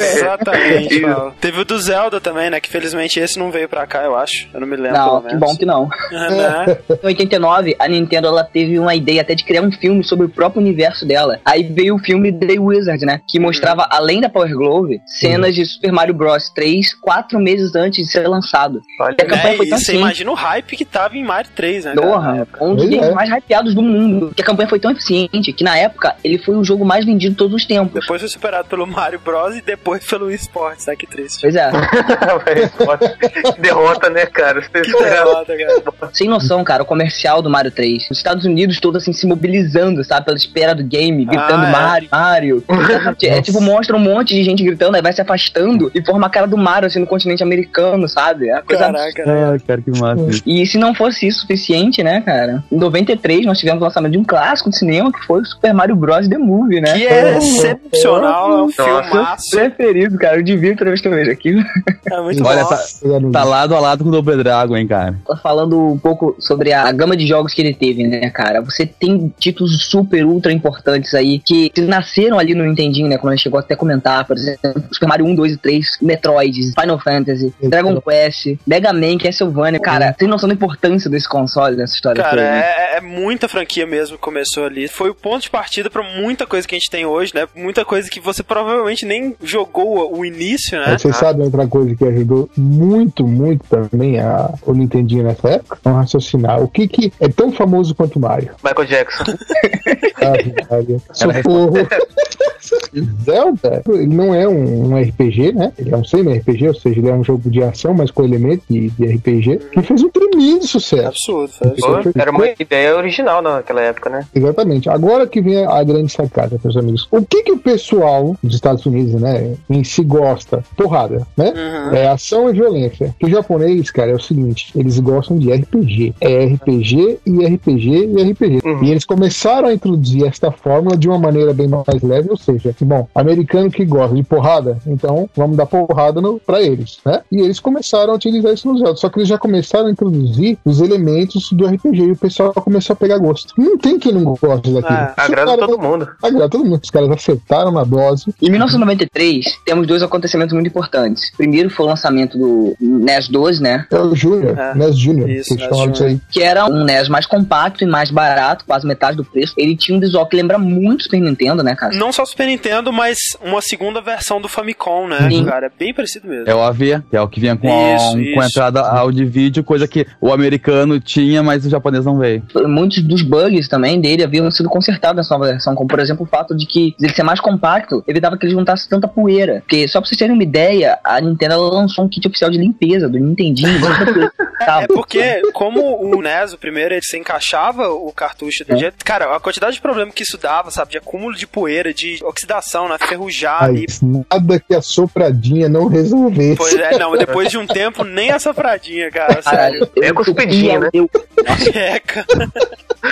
Exatamente. Paulo. Teve o do Zelda também, né? Que felizmente esse não veio pra cá, eu acho. Eu não me lembro. Não, que bom que não. né? Em 89, a Nintendo ela teve uma ideia até de criar um filme sobre o próprio universo dela. Aí veio o filme The Wizard, né? Que mostrava, além da Power Glove, cenas de Super Mario Bros 3 quatro meses antes de ser lançado. Olha, E a campanha É, foi e tão você assim. imagina o hype que tava em Mario 3, né? Porra, um dos é. mais hypeados do mundo. Que a campanha foi tão eficiente que na época ele foi o jogo mais vendido de todos os tempos. Depois foi superado pelo Mario Bros e depois pelo Wii Sports, tá? Que triste. Pois é. Que derrota, né, cara? Você Que derrota, cara. Sem noção, cara, o comercial do Mario 3. Os Estados Unidos todos assim se mobilizando, sabe? Pela espera do game, gritando Ah, é. Mario, Mario. é tipo, mostra um monte de gente gritando, aí vai se afastando e forma a cara do Mario assim no continente americano, sabe? É uma coisa Caraca, né? Ah, cara, que massa. E se não fosse isso suficiente, né, cara? Em 93 nós tivemos o lançamento de um clássico de cinema que foi o Super Mario Bros. The Movie, né? Que é excepcional, é um filmaço. Preferido, cara. Eu divirto toda vez que eu vejo aquilo. É muito Olha, tá, tá lado a lado com o Double Dragon, hein, cara. Tá falando um pouco sobre a gama de jogos que ele teve, né, cara? Você tem títulos super, ultra importantes aí que nasceram ali no Nintendinho, né? Como a gente chegou até a comentar, por exemplo, Super Mario 1, 2 e 3, Metroid, Final Fantasy, Dragon Quest, Mega Man, Castlevania. Cara, tem noção da importância desse console nessa história Cara, né? é, é muita franquia mesmo que começou ali. Foi o ponto de partida pra muita coisa que a gente tem hoje, né? Muita coisa que você provavelmente nem jogou o início, né? Vocês sabem outra coisa que ajudou muito, muito também a, o Nintendinho nessa época? Vamos raciocinar. O que, que é tão famoso quanto o Mario? Michael Jackson. Ah, Mario. Socorro. Zelda, ele não é um, um RPG, né? Ele é um semi-RPG, ou seja, ele é um jogo de ação, mas com elementos de, de RPG, que fez um tremendo sucesso. Absurdo, foi Pô, absurdo. Era uma ideia original naquela época, né? Exatamente. Agora que vem a grande sacada, meus amigos. O que que o pessoal dos Estados Unidos, né, em si gosta? Porrada, né? Uhum. É ação e violência. Que o japonês, cara, é o seguinte: eles gostam de RPG. É RPG e RPG e RPG. Uhum. E eles começaram a introduzir esta fórmula de uma maneira bem mais leve, ou seja, bom, americano que gosta de porrada, então vamos dar porrada no, pra eles, né? E eles começaram a utilizar isso no Zelda. Só que eles já começaram a introduzir os elementos do RPG e o pessoal começou a pegar gosto. Não tem quem não goste daquilo. É, Os Agrada todo mundo. Agrada todo mundo. Os caras acertaram na dose. Em 1993, temos dois acontecimentos muito importantes. Primeiro foi o lançamento do NES 12, né? É o Júnior, É. NES Júnior. Isso, que NES disso aí. Que era um NES mais compacto e mais barato, quase metade do preço. Ele tinha um visual que lembra muito Super Nintendo, né, cara? Não só Super Nintendo, mas uma segunda versão do Famicom, né, Sim. cara? É bem parecido mesmo. É o AV, que é o que vinha com, a, Isso, um- com a isso. entrada áudio e vídeo, coisa que o americano tinha, mas o japonês não veio. Muitos dos bugs também dele haviam sido consertados nessa nova versão, como por exemplo o fato de que ele ser mais compacto evitava que ele juntasse tanta poeira. Porque, só pra vocês terem uma ideia, a Nintendo lançou um kit oficial de limpeza do Nintendinho. É porque, como o NES, o primeiro, ele se encaixava o cartucho do jeito. Cara, a quantidade de problema que isso dava, sabe? De acúmulo de poeira, de oxidação, né? Ferrujar. Mas nada que a sopradinha não resolvesse. Pois é, não, depois de um tempo, nem a sopradinha, cara. Sério. Caralho, eu É cuspidinha, né? meu- É, cara.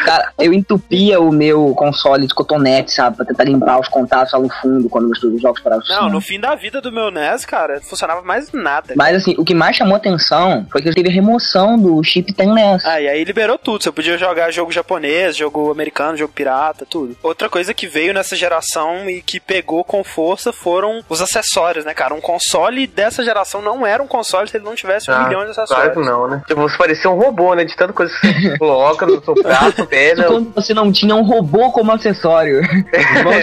Cara, eu entupia o meu console de cotonete, sabe? Pra tentar limpar os contatos lá no fundo quando eu os jogos para Não, no fim da vida do meu NES, cara, não funcionava mais nada. Mas assim, o que mais chamou atenção foi que teve a remoção do chip Ten NES. Ah, e aí liberou tudo. Você podia jogar jogo japonês, jogo americano, jogo pirata, tudo. Outra coisa que veio nessa geração e que pegou com força foram os acessórios, né, cara? Um console dessa geração não era um console se ele não tivesse um Ah, milhão de Claro acessórios. que não, né? Tipo, você parecia um robô, né? De tanta coisa que você coloca no seu prato, Isso pena. quando você não tinha um robô como acessório.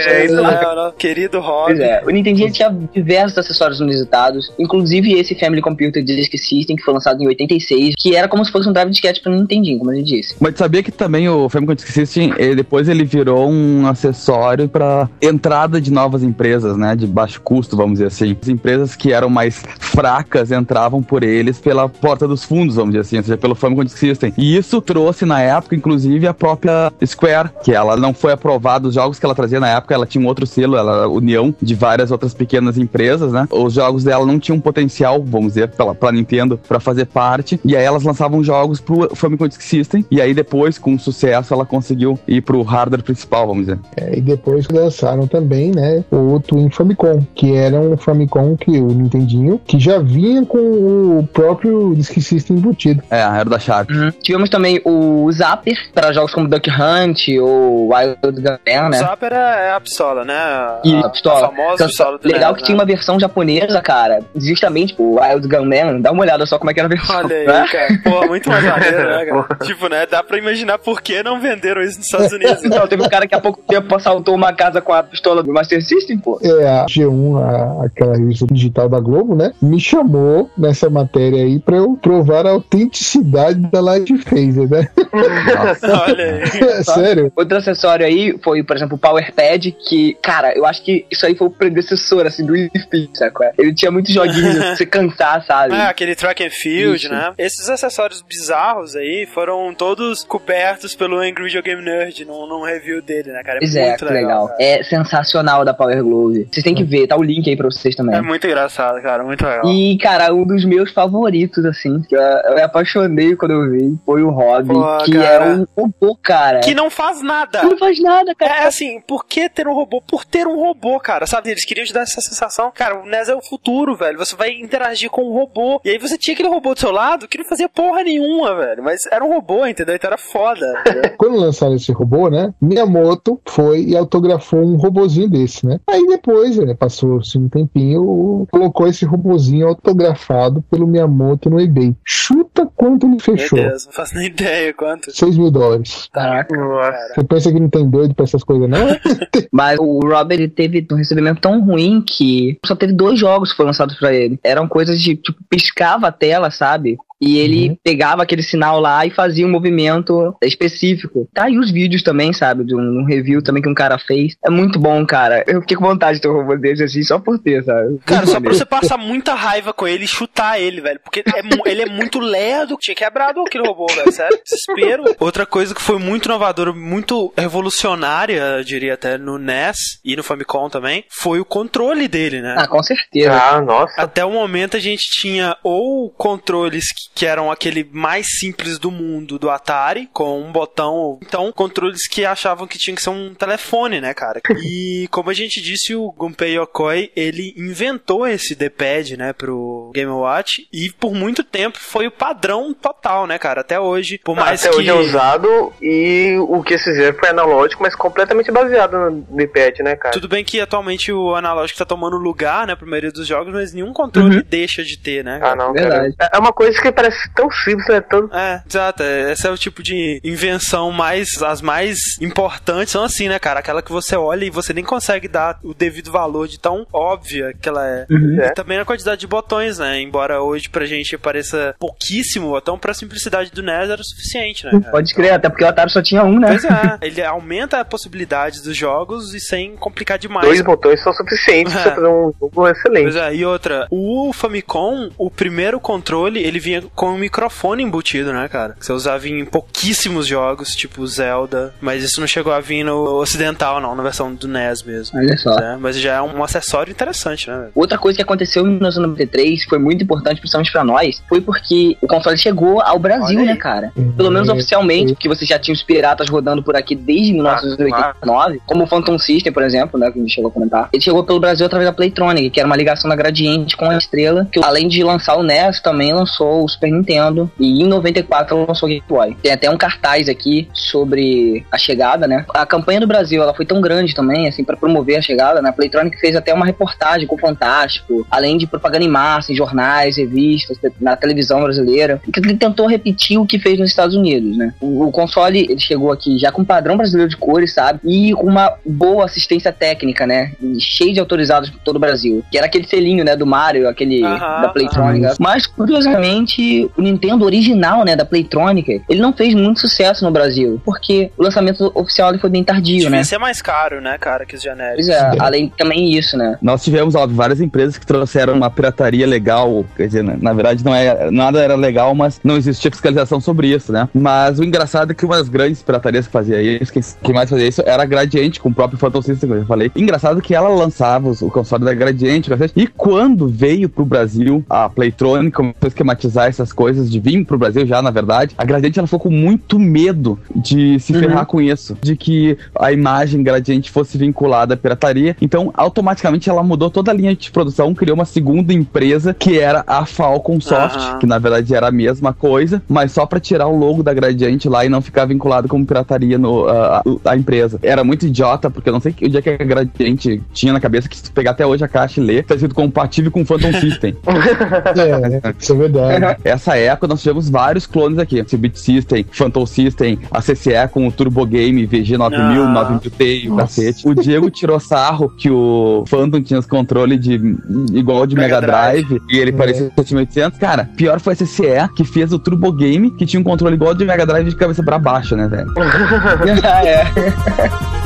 É, isso Não, não, querido Pois Rob. é, o Nintendinho tinha diversos acessórios inusitados, inclusive esse Family Computer Disk System, que foi lançado em 86, que era como se fosse um drive de disquete para Nintendinho, como a gente disse. Mas sabia que também o Famicom System, ele, depois ele virou um acessório para entrada de novas empresas, né, de baixo custo, vamos dizer assim. As empresas que eram mais fracas entravam por eles pela porta dos fundos, vamos dizer assim, ou seja, pelo Famicom Disk System. E isso trouxe na época, inclusive, a própria Square, que ela não foi aprovada, os jogos que ela trazia na época, ela tinha um outro selo, ela união de várias outras pequenas empresas, né? Os jogos dela não tinham potencial, vamos dizer, pela, pra Nintendo, pra fazer parte. E aí elas lançavam jogos pro Famicom Disk System. E aí depois, com sucesso, ela conseguiu ir pro hardware principal, vamos dizer. É, e depois lançaram também, né, o Twin Famicom, que era um Famicom que o Nintendinho, que já vinha com o próprio Disk System embutido. É, era da Sharp. Tivemos também o Zapper para jogos como Duck Hunt ou Wild Gun, O né? Zapper é a pistola, né? A, E a pistola. a famosa Então, pistola do Legal NES, que né? tinha uma versão japonesa, cara. Justamente, o Wild Gunman. Dá uma olhada só como é que era a versão. Olha aí, né? Cara. Pô, muito mais maneiro, né, cara? tipo, né? Dá pra imaginar por que não venderam isso nos Estados Unidos. né? Então, teve um cara que há pouco tempo assaltou uma casa com a pistola do Master System, pô. É, a G1, a- aquela revista digital da Globo, né? Me chamou nessa matéria aí pra eu provar a autenticidade da Light Phaser, né? Olha aí. É sério. Outro acessório aí foi, por exemplo, o Power Pad, que, cara, eu acho que isso aí foi o predecessor, assim, do Wii Fit, sabe? é? Ele tinha muitos joguinhos pra você cansar, sabe? É, aquele track and field, Isso. né? Esses acessórios bizarros aí foram todos cobertos pelo Angry Video Game Nerd num, num review dele, né, cara? É Pois é, muito legal. cara. É sensacional da Power Glove. Vocês têm que ver, tá o link aí pra vocês também. É muito engraçado, cara, muito legal. E, cara, um dos meus favoritos, assim, que eu, eu me apaixonei quando eu vi, foi o Robin, Pô, que cara. é um robô, cara. Que não faz nada. não faz nada, cara. É assim, por que ter um robô? Por ter um robô, cara, sabe? Eles queriam te dar essa sensação. Cara, o NES é o futuro, velho. Você vai interagir com um robô. E aí você tinha aquele robô do seu lado que não fazia porra nenhuma, velho. Mas era um robô, entendeu? Então era foda. Quando lançaram esse robô, né? Miyamoto foi e autografou um robozinho desse, né? Aí depois, né, passou assim, um tempinho, colocou esse robozinho autografado pelo Miyamoto no eBay. Chuta quanto ele Meu fechou. Deus, não faço nem ideia quanto. 6 mil dólares. Caraca. Nossa. Você pensa que não tem doido pra essas coisas, não? Mas o Robert ele teve um recebimento tão ruim que só teve dois jogos que foram lançados pra ele. Eram coisas de, tipo, piscava a tela, sabe? E ele Uhum. pegava aquele sinal lá e fazia um movimento específico. Tá aí os vídeos também, sabe? De um, um review também que um cara fez. É muito bom, cara. Eu fiquei com vontade de ter um robô desse assim, só por ter, sabe? Cara, Muito só pra você passar muita raiva com ele e chutar ele, velho. Porque é ele é muito lerdo. Tinha quebrado aquele robô, velho. Sério, desespero. Outra coisa que foi muito inovadora, muito revolucionária, eu diria até, no NES e no Famicom também, foi o controle dele, né? Ah, com certeza. Ah, nossa. Até o momento a gente tinha ou controles que, que eram aquele mais simples do mundo do Atari, com um botão, ou então controles que achavam que tinha que ser um telefone, né, cara? E como a gente disse, o Gunpei Yokoi, ele inventou esse D-pad, né, pro Game Watch e por muito tempo foi o padrão total, né, cara? Até hoje, por mais Até que hoje é usado e o que eles fizeram foi analógico, mas completamente baseado no iPad, né, cara? Tudo bem que atualmente o analógico tá tomando lugar, né, pra maioria dos jogos, mas nenhum controle deixa de ter, né? Ah, não, Verdade. cara. É uma coisa que parece tão simples, né? Tão... É, exato. é, Esse é o tipo de invenção mais. As mais importantes são assim, né, cara? Aquela que você olha e você nem consegue dar o devido valor de tão óbvia que ela é. É. E também na quantidade de botões, né? Embora hoje pra gente pareça pouquíssimo botão, pra simplicidade do NES era o suficiente, né? cara? Pode crer, até porque o Atari só tinha um, né? Pois é, ele aumenta a possibilidade dos jogos e sem complicar demais. Dois botões são suficientes É. pra fazer um jogo excelente. Pois é, e outra, o Famicom, o primeiro controle, ele vinha com um microfone embutido, né, cara? Que você usava em pouquíssimos jogos, tipo Zelda, mas isso não chegou a vir no ocidental, não, na versão do NES mesmo. Olha só. né? Mas já é um acessório interessante, né? Outra coisa que aconteceu em 1993, que foi muito importante, principalmente pra nós, foi porque o console chegou ao Brasil, né, cara? Pelo menos oficialmente, porque você já tinha os piratas rodando por aqui desde 1989, como o Phantom System, por exemplo, né, que a gente chegou a comentar. Ele chegou pelo Brasil através da Playtronic, que era uma ligação da Gradiente com a Estrela, que além de lançar o NES, também lançou o Super Nintendo, e em 94 lançou o Game Boy. Tem até um cartaz aqui sobre a chegada, né? A campanha do Brasil, ela foi tão grande também, assim, para promover a chegada, né? A Playtronic fez até uma reportagem com o Fantástico, além de propaganda em massa, em jornais, revistas, na televisão brasileira, que ele tentou repetir o que fez nos Estados Unidos, né? O, o console, ele chegou aqui já com padrão brasileiro de cores, sabe? E uma boa assistência técnica, né? E cheio de autorizados por todo o Brasil. Que era aquele selinho, né, do Mario, aquele Aham, da Playtronic. Mas, curiosamente, o Nintendo original, né, da Playtronic, ele não fez muito sucesso no Brasil, porque o lançamento oficial ele foi bem tardio, Devia né? ser mais caro, né, cara, que os genéricos. Pois é, além também isso, né? Nós tivemos ó, várias empresas que trouxeram uma pirataria legal, quer dizer, na verdade não é nada era legal, mas não existia fiscalização sobre isso, né? Mas o engraçado é que uma das grandes piratarias que fazia isso, quem, quem mais fazia isso, era a Gradiente com o próprio Phantom System, como eu já falei. Engraçado que ela lançava o console da Gradiente, e quando veio pro Brasil a Playtronic começou a esquematizar essas coisas, de vir pro Brasil já, na verdade, a Gradiente ela ficou com muito medo de se Uhum. ferrar com isso, de que a imagem Gradiente fosse vinculada à pirataria. Então, automaticamente ela mudou toda a linha de produção, criou uma segunda empresa que era a Falcon Soft, Aham. que na verdade era a mesma coisa, mas só pra tirar o logo da Gradiente lá e não ficar vinculado como pirataria no a, a- a empresa. Era muito idiota, porque eu não sei que- o dia que a Gradiente tinha na cabeça que se tu pegar até hoje a caixa e ler, tá sido compatível com o Phantom System. É, isso é verdade. Essa época nós tivemos vários clones aqui. O Beat System, Phantom System, a CCE com o Turbo Game, VG9000, Ah. 9000T e o cacete. O Diego tirou sarro que o Phantom tinha os controles de, igual de Mega, Mega Drive, e ele É. parecia 7800. Cara, pior foi a CCE que fez o Turbo Game, que tinha um controle igual de Mega Drive de cabeça pra baixo, né, velho? Ah, é.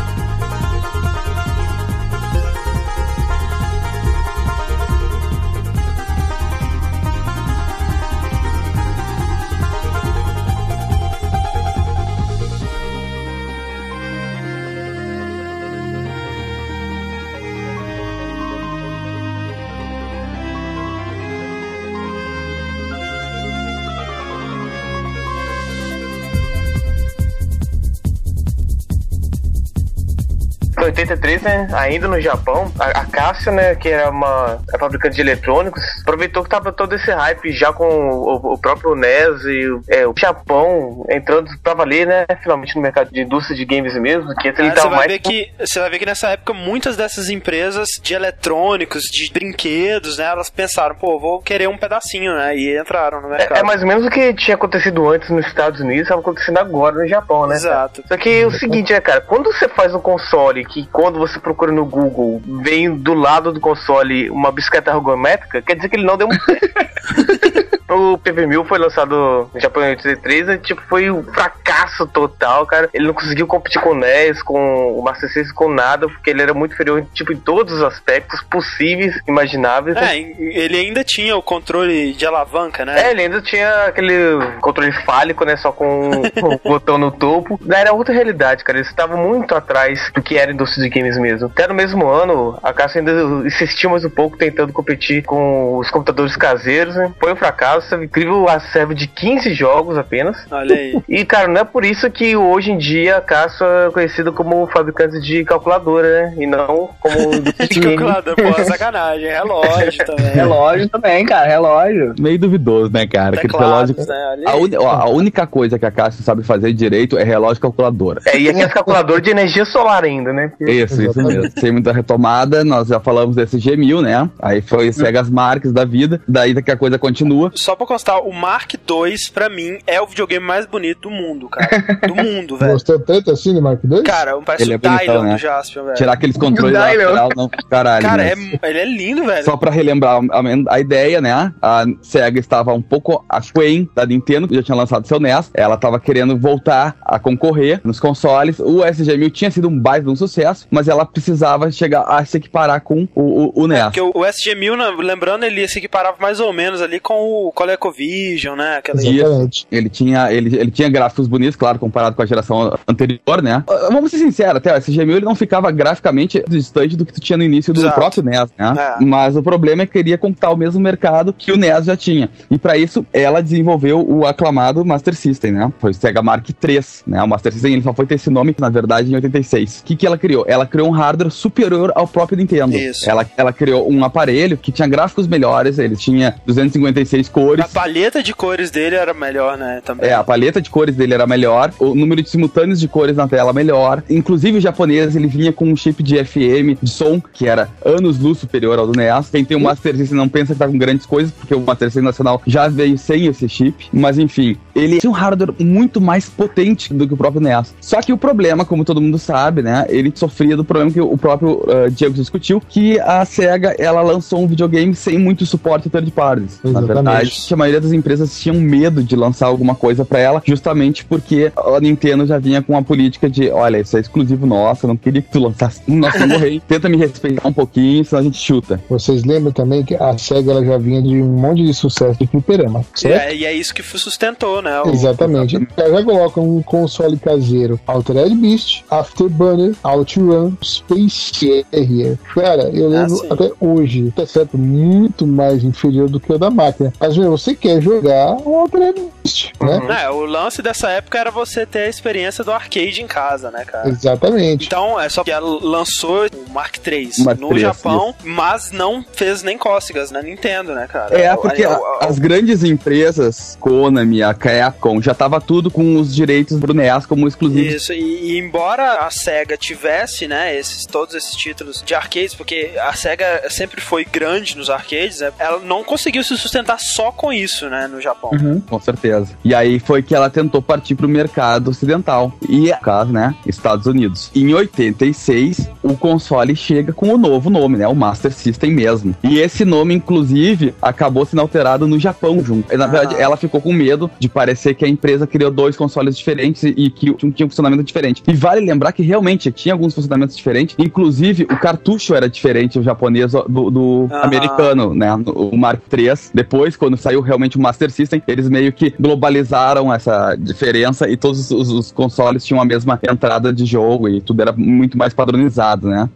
83, né, ainda no Japão, a, a Casio, né, que era uma a fabricante de eletrônicos, aproveitou que tava todo esse hype já com o, o próprio NES e o- é, o Japão entrando pra valer, né, finalmente no mercado de indústria de games mesmo, que ele Cara, você tava vai mais... ver que você vai ver que nessa época muitas dessas empresas de eletrônicos, de brinquedos, né, elas pensaram, pô, vou querer um pedacinho, né, e entraram no mercado. É, é mais ou menos o que tinha acontecido antes nos Estados Unidos, estava acontecendo agora no Japão, né? cara? Exato. Só que o seguinte, né, cara, quando você faz um console que quando você procura no Google vem do lado do console uma bicicleta ergométrica, quer dizer que ele não deu certo. O PV-1000 foi lançado no Japão em 83 e tipo, foi um fracasso total, cara. Ele não conseguiu competir com o NES, com o Master System, com nada, porque ele era muito inferior tipo, em todos os aspectos possíveis, imagináveis. É, ele ainda tinha o controle de alavanca, né? É, ele ainda tinha aquele controle fálico, né? Só com o botão no topo. Era outra realidade, cara. Eles estavam muito atrás do que era a indústria de games mesmo. Até no mesmo ano, a Casio ainda insistiu mais um pouco tentando competir com os computadores caseiros, né? Foi um fracasso, teve incrível acervo de 15 jogos apenas. Olha aí. E, cara, não é por isso que hoje em dia a Casio é conhecida como fabricante de calculadora, né? E não como de De games. calculador, pô, sacanagem. Relógio também. Relógio também, cara, relógio. Meio duvidoso, né, cara? Aquele Teclados, relógio. né? A, ó, a única coisa que a Cássio sabe fazer direito é relógio calculadora. É, e aqueles calculadores de energia solar ainda, né? Isso, isso mesmo. Sem muita retomada, nós já falamos desse G1000, né? Aí foi Segas Marques da vida, daí daqui a coisa continua. Só pra constar, o Mark II, pra mim, é o videogame mais bonito do mundo, cara. Do mundo, velho. Gostou tanto assim do Mark II? Cara, parece Ele é o Dylan bonitão, né? do Jaspion, velho. Tirar aqueles controles Dylan. lateral, não, caralho. Cara, né? é, ele é lindo, velho. Só pra relembrar a, a ideia, né? A SEGA estava um pouco aquém da Nintendo, que já tinha lançado seu NES. Ela estava querendo voltar a concorrer nos consoles. O SG-1000 tinha sido um baita de um sucesso, mas ela precisava chegar a se equiparar com o, o, o NES. Porque o, o SG-1000, né, lembrando, ele se equiparava mais ou menos ali com o ColecoVision, né? Aquela... Exatamente. Ele tinha, ele, ele tinha gráficos bonitos, claro, comparado com a geração anterior, né? Ah, Vamos ser sinceros, até o SG-1000 ele não ficava graficamente distante do que tu tinha no início do Exato. próprio NES, né? É. Mas o problema é que queria conquistar o mesmo mercado que o NES já tinha. E pra isso, ela desenvolveu o aclamado Master System, né? Foi o Sega Mark III, né? O Master System ele só foi ter esse nome, na verdade, em 86. O que, que ela criou? Ela criou um hardware superior ao próprio Nintendo. Isso. Ela, ela criou um aparelho que tinha gráficos melhores, ele tinha 256 cores. A palheta de cores dele era melhor, né? Também. É, a paleta de cores dele era melhor, o número de simultâneos de cores na tela melhor. Inclusive o japonês, ele vinha com um chip de FM de som, que era anos-luz superior ao do NES. Quem tem o Master System não pensa que tá com grandes coisas, porque o Master System nacional já veio sem esse chip. Mas enfim, ele tinha um hardware muito mais potente do que o próprio NES. Só que o problema, como todo mundo sabe, né, ele sofria do problema que o próprio uh, Diego discutiu, que a SEGA, ela lançou um videogame sem muito suporte third parties. Na A maioria das empresas tinham medo de lançar alguma coisa pra ela, justamente porque a Nintendo já vinha com a política de, olha, isso é exclusivo nosso, não queria que tu lançasse. Nossa, eu morri. Tenta me respeitar um pouquinho, senão a gente chuta. Vocês lembram também que a SEGA ela já vinha de um monte de sucesso de fliperama, E certo? é, e é isso que sustentou, né? o- Exatamente. Ela já coloca um console caseiro Altered Beast, Afterburner, OutRun, Space Harrier. Cara, eu lembro sim. até hoje, tá certo, muito mais inferior do que o da máquina. Mas, meu, você quer jogar o Beast, né? É, o lance dessa época era você ter a experiência do arcade em casa, né, cara? Exatamente. Então, é só que ela lançou o Mark III Mark no III, Japão, mas não fez nem cócegas na Nintendo, né, cara? É, porque Aí, a- o- as grandes empresas, Konami, a Capcom, já tava tudo com os direitos pro NES como exclusivos. Isso, e, e embora a SEGA tivesse, né, esses, todos esses títulos de arcades, porque a SEGA sempre foi grande nos arcades, né, ela não conseguiu se sustentar só com isso, né, no Japão. Com certeza. E aí foi que ela tentou partir pro mercado ocidental. E, no caso, né, Estados Unidos. Em 86, o console chega com o novo nome, né, o Master System mesmo. E esse nome, inclusive, acabou sendo alterado no Japão junto. E, Na Ah. verdade, ela ficou com medo de parecer que a empresa criou dois consoles diferentes e, que um tinha um funcionamento diferente. E vale lembrar que realmente tinha alguns funcionamentos diferentes. Inclusive, o cartucho era diferente, o japonês do, do Aham. americano, né? O Mark III. Depois, quando saiu realmente o Master System, eles meio que globalizaram essa diferença e todos os, os consoles tinham a mesma entrada de jogo e tudo era muito mais padronizado, né?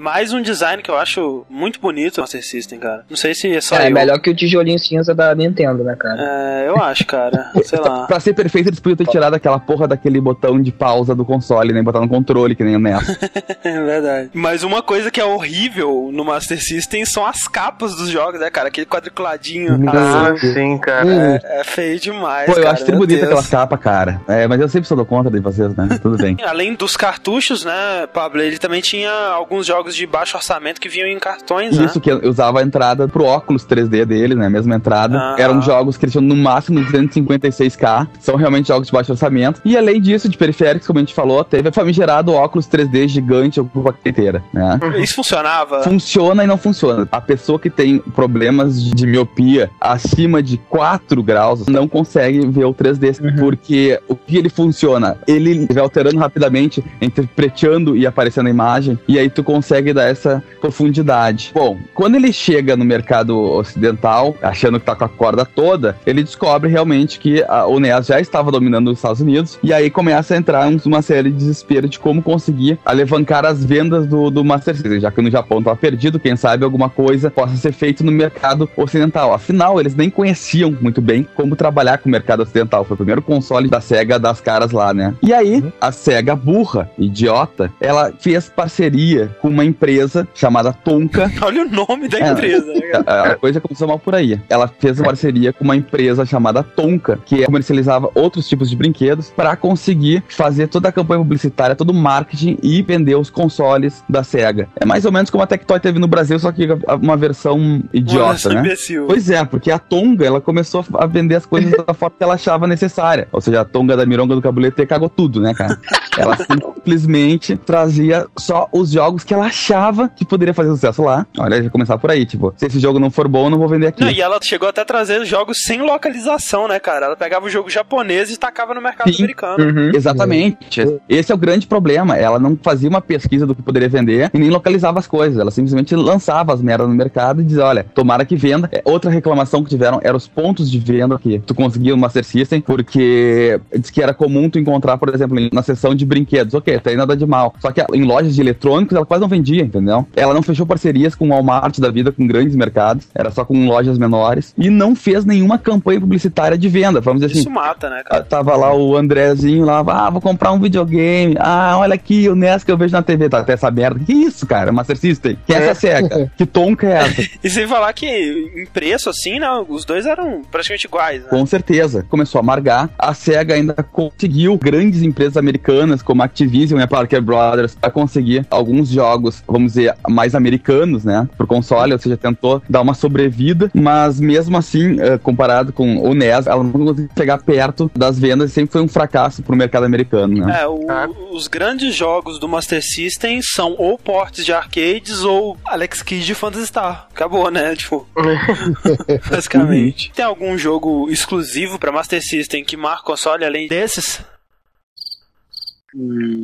Mais um design que eu acho muito bonito no Master System, cara. Não sei se é só é eu. melhor que o tijolinho cinza da Nintendo, né, cara? É, eu acho, cara. Sei lá. Pra ser perfeito, eles podiam ter tirado aquela porra daquele botão de pausa do console, né? Botar no controle, que nem o NES. É verdade. Mas uma coisa que é horrível no Master System são as capas dos jogos, né, cara? Aquele quadriculadinho. Ah, azul. sim, cara. Hum. É feio demais. Pô, eu cara, acho meu bonita aquela capa, cara. É, mas eu sempre sou do contra de vocês, né? Tudo bem. Além dos cartuchos, né, Pablo, ele também tinha alguns jogos de baixo orçamento que vinham em cartões, né? Isso que eu usava a entrada pro óculos 3D dele, né? A mesma entrada. Ah. Eram jogos que eles tinham no máximo 256k. São realmente jogos de baixo orçamento. E além disso, de periféricos, como a gente falou, teve a famigerado óculos 3D gigante ocupa a inteira, né? Isso funcionava? Funciona e não funciona. A pessoa que tem problemas de- de miopia acima de 4 graus não consegue ver o 3D, porque o que ele funciona? Ele vai alterando rapidamente entre preteando e aparecendo a imagem, e aí tu consegue dar essa profundidade. Bom, quando ele chega no mercado ocidental, achando que tá com a corda toda, ele descobre realmente que a, o NES já estava dominando os Estados Unidos, e aí começa a entrar um- uma série de desespero de como conseguir alavancar as vendas do, do Master System, já que no Japão estava perdido, quem sabe alguma coisa possa ser feito no mercado ocidental. Afinal, eles nem conheciam muito bem como trabalhar com o mercado ocidental. Foi o primeiro console da SEGA das caras lá, né? E aí, a SEGA burra, idiota, ela fez parceria com uma empresa chamada Tonka, Olha o nome da É. empresa, né, cara? a, coisa começou mal por aí. Ela fez uma parceria com uma empresa chamada Tonka, que comercializava outros tipos de brinquedos, para conseguir fazer toda a campanha publicitária, todo o marketing e vender os consoles da SEGA. É mais ou menos como a Tectoy teve no Brasil, só que uma versão idiota, Nossa, né? imbecil. Pois é, porque a Tonga, ela começou a vender as coisas da forma que ela achava necessária. Ou seja, a Tonga da Mironga do Cabulete cagou tudo, né, cara? Ela simplesmente trazia só os jogos que ela achava que poderia fazer sucesso lá. Olha, já começar por aí, tipo, se esse jogo não for bom, eu não vou vender aqui. Não, e ela chegou até a trazer jogos sem localização, né, cara? Ela pegava o jogo japonês e tacava no mercado Sim. americano. Uhum. Exatamente. Esse é o grande problema. Ela não fazia uma pesquisa do que poderia vender e nem localizava as coisas. Ela simplesmente lançava as merdas no mercado e dizia: olha, tomara que venda. É, Outra reclamação que tiveram era os pontos de venda que tu conseguia no Master System, porque diz que era comum tu encontrar, por exemplo, na seção de brinquedos. Ok, tá aí nada de mal. Só que em lojas de eletrônicos ela quase não vendia, entendeu? Ela não fechou parcerias com o Walmart da vida, com grandes mercados. Era só com lojas menores. E não fez nenhuma campanha publicitária de venda. Vamos dizer assim. Isso mata, né, Ah, cara? Tava lá o Andrezinho lá, ah, vou comprar um videogame. Ah, olha aqui o NES que eu vejo na TV. Tá até essa merda. Que isso, cara? Master System. Que é essa SEGA? que tonka é essa? E sem falar que em preço, assim, né, os dois eram praticamente iguais, né? Com certeza. Começou a amargar. A SEGA ainda conseguiu grandes empresas americanas, como a Activision e a Parker Brothers, para conseguir alguns jogos, vamos dizer, mais americanos, né? Pro console, ou seja, tentou dar uma sobrevida, mas mesmo assim, eh, comparado com o NES, ela não conseguiu chegar perto das vendas e sempre foi um fracasso pro mercado americano, né? É, o- Ah. os grandes jogos do Master System são ou portes de arcades ou Alex Kidd e Phantasy Star. Acabou, né? Tipo, basicamente. Tem algum jogo exclusivo pra Master System que marca o console além desses?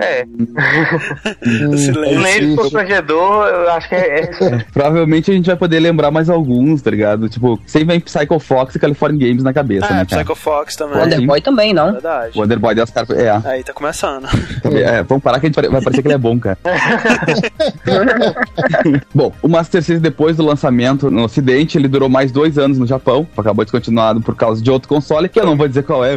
É, O silêncio. silêncio constrangedor, eu acho que é, é Provavelmente a gente vai poder lembrar mais alguns, tá ligado? Tipo, sempre vem Psycho Fox e California Games na cabeça, É, né, cara? Psycho Fox também. Wonder Boy também, não. Verdade. Wonder Boy das caras. É, Aí tá começando. é, vamos parar que a gente vai parecer que ele é bom, cara. bom, o Master System, depois do lançamento no Ocidente, ele durou mais dois anos no Japão. Acabou descontinuado por causa de outro console, que eu não vou dizer qual é.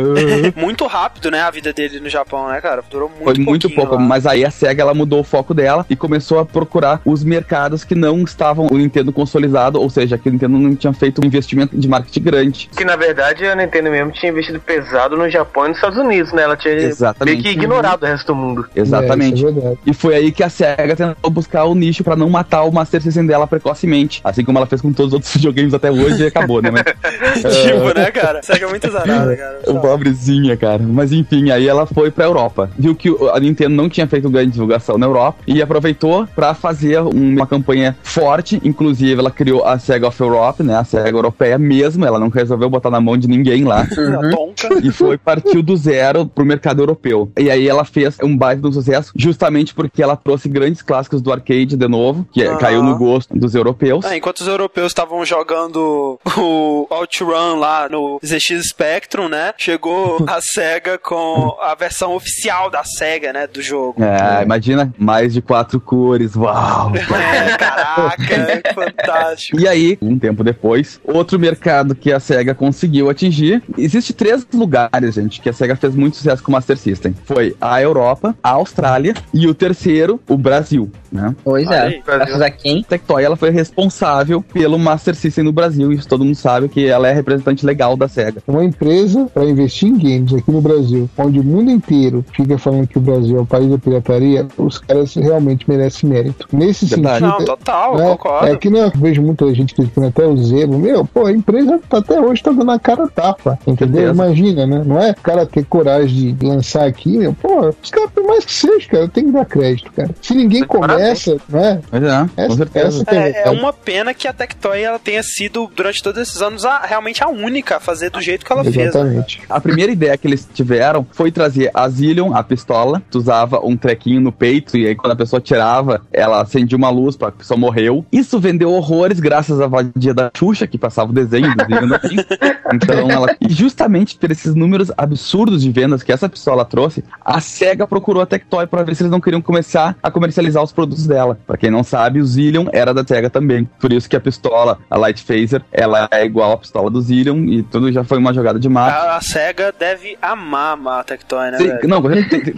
Muito rápido, né, a vida dele no Japão, né, cara? Durou muito Foi muito pouco, lá. mas aí a SEGA ela mudou o foco dela e começou a procurar os mercados que não estavam o Nintendo consolidado, ou seja, que o Nintendo não tinha feito um investimento de marketing grande. que na verdade a Nintendo mesmo tinha investido pesado no Japão e nos Estados Unidos, né? Ela tinha Exatamente. meio que ignorado o resto do mundo. Exatamente. É, isso é. E foi aí que a SEGA tentou buscar o nicho pra não matar o Master System dela precocemente. Assim como ela fez com todos os outros videogames até hoje e acabou, né? Mas, tipo, né, cara? Sega é muito zarada, cara. o pobrezinha, cara. Mas enfim, aí ela foi pra Europa. Viu que o- a Nintendo não tinha feito grande divulgação na Europa e aproveitou pra fazer uma campanha forte. Inclusive, ela criou a SEGA of Europe, né? A SEGA europeia mesmo. Ela não resolveu botar na mão de ninguém lá. A Tonka. e foi partiu do zero pro mercado europeu. E aí ela fez um baita do sucesso, justamente porque ela trouxe grandes clássicos do arcade de novo, que Aham. caiu no gosto dos europeus. Ah, enquanto os europeus estavam jogando o OutRun lá no ZX Spectrum, né? Chegou a SEGA com a versão oficial da SEGA, né? Do jogo. É, imagina, mais de quatro cores, uau! É, caraca, é fantástico. E aí, um tempo depois, outro mercado que a SEGA conseguiu atingir. Existe três lugares, gente, que a SEGA fez muito sucesso com o Master System. Foi a Europa, a Austrália e o terceiro, o Brasil, né? Pois é. aí, Graças a quem? A Tectoy ela foi responsável pelo Master System no Brasil, isso todo mundo sabe que ela é representante legal da SEGA. Uma empresa para investir em games aqui no Brasil, onde o mundo inteiro fica falando que o Brasil é o país da pirataria, os caras realmente merecem mérito. Nesse Verdade. sentido. Não, total, né, concordo. É que né, eu vejo muita gente criticando até o Zelo. Meu, pô, a empresa tá, até hoje tá dando a cara a tapa, entendeu? Certeza. Imagina, né? Não é o cara ter coragem de lançar aqui, meu, pô, os caras, por mais que seja, cara, tem que dar crédito, cara. Se ninguém começa, né? É, com Essa, certeza. essa que É, é uma pena que a Tectoy ela tenha sido, durante todos esses anos, a- realmente a única a fazer do jeito que ela fez. né? Exatamente. A primeira ideia que eles tiveram foi trazer a Zillion, a pistola. Tu usava um trequinho no peito e aí quando a pessoa tirava, ela acendia uma luz pra pessoa morreu. Isso vendeu horrores graças à vadia da Xuxa, que passava o desenho no fim. Então ela... E justamente por esses números absurdos de vendas que essa pistola trouxe, a SEGA procurou a Tectoy pra ver se eles não queriam começar a comercializar os produtos dela. Pra quem não sabe, o Zillion era da SEGA também. Por isso que a pistola, a Light Phaser, ela é igual à pistola do Zillion e tudo já foi uma jogada de marketing. A, a SEGA deve amar a Tectoy, né, Sim, não,